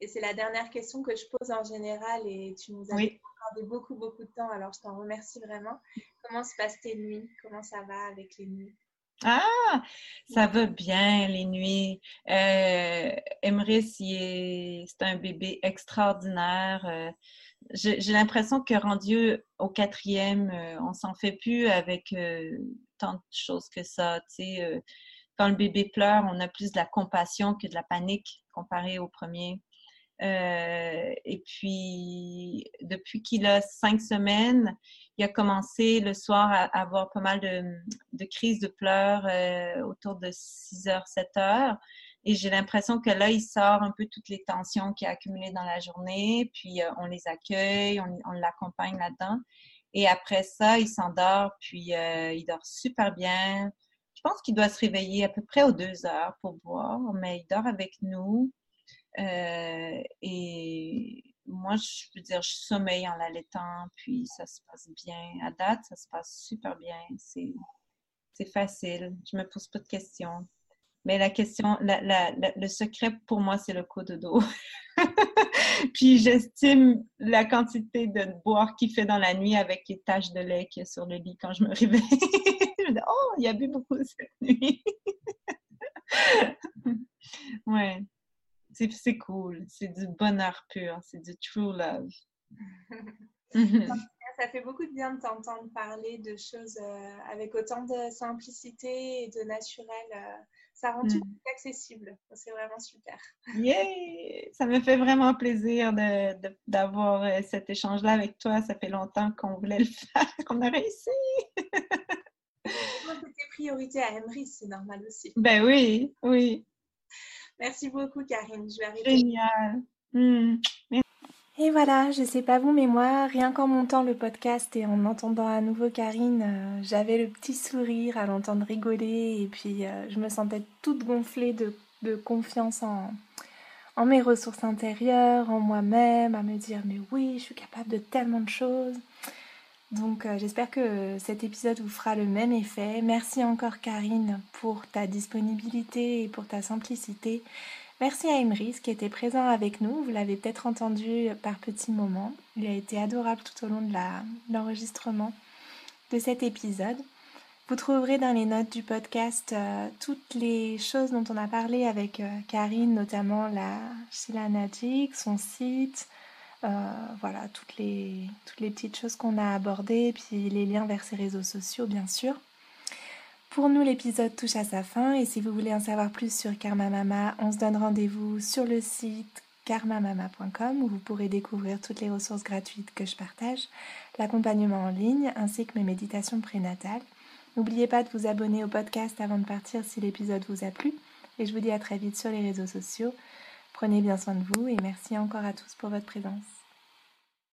et c'est la dernière question que je pose en général et tu nous as accordé beaucoup, beaucoup de temps, alors je t'en remercie vraiment. Comment se passent tes nuits? Comment ça va avec les nuits? Ah, ça va bien les nuits. Euh, c'est un bébé extraordinaire. Euh, j'ai l'impression que rendu au quatrième, euh, on s'en fait plus avec euh, tant de choses que ça. Sais, quand le bébé pleure, on a plus de la compassion que de la panique comparé au premier. Euh, et puis, depuis qu'il a cinq semaines, il a commencé le soir à avoir pas mal de, crises de pleurs euh, autour de 6 heures, 7 heures. Et j'ai l'impression que là, il sort un peu toutes les tensions qu'il a accumulées dans la journée, puis euh, on les accueille, on, l'accompagne là-dedans. Et après ça, il s'endort, puis il dort super bien. je pense qu'il doit se réveiller à peu près aux deux heures pour boire, mais il dort avec nous. Euh, et moi, je veux dire, je sommeille en l'allaitant, puis ça se passe bien. À date, ça se passe super bien. C'est, facile. Je me pose pas de questions. Mais la question, le secret pour moi, c'est le dos. puis j'estime la quantité de boire qu'il fait dans la nuit avec les taches de lait qu'il y a sur le lit quand je me réveille. je me dis, oh, il a bu beaucoup cette nuit. ouais c'est cool. C'est du bonheur pur. C'est du true love. Ça fait beaucoup de bien de t'entendre parler de choses euh, avec autant de simplicité et de naturel. Ça rend tout mm. accessible. C'est vraiment super. Yeah! Ça me fait vraiment plaisir d'avoir euh, cet échange-là avec toi. Ça fait longtemps qu'on voulait le faire, qu'on a réussi. C'était priorité à Emery, c'est normal aussi. Ben oui, oui. Merci beaucoup, Karine. Je vais arriver. Génial. Hmm. Et voilà, je sais pas vous, mais moi, rien qu'en montant le podcast et en entendant à nouveau Karine, euh, j'avais le petit sourire à l'entendre rigoler et puis euh, je me sentais toute gonflée de, confiance en, en mes ressources intérieures, en moi-même, à me dire mais oui, je suis capable de tellement de choses. Donc euh, j'espère que cet épisode vous fera le même effet. Merci encore Karine pour ta disponibilité et pour ta simplicité. Merci à Emrys qui était présent avec nous. Vous l'avez peut-être entendu par petits moments. Il a été adorable tout au long de l'enregistrement de cet épisode. Vous trouverez dans les notes du podcast euh, toutes les choses dont on a parlé avec euh, Karine, notamment la Sheila son site, euh, voilà, toutes les, toutes les petites choses qu'on a abordées, puis les liens vers ses réseaux sociaux, bien sûr. Pour nous, l'épisode touche à sa fin et si vous voulez en savoir plus sur Karma Mama, on se donne rendez-vous sur le site karmamama.com où vous pourrez découvrir toutes les ressources gratuites que je partage, l'accompagnement en ligne ainsi que mes méditations prénatales. N'oubliez pas de vous abonner au podcast avant de partir si l'épisode vous a plu et je vous dis à très vite sur les réseaux sociaux. Prenez bien soin de vous et merci encore à tous pour votre présence.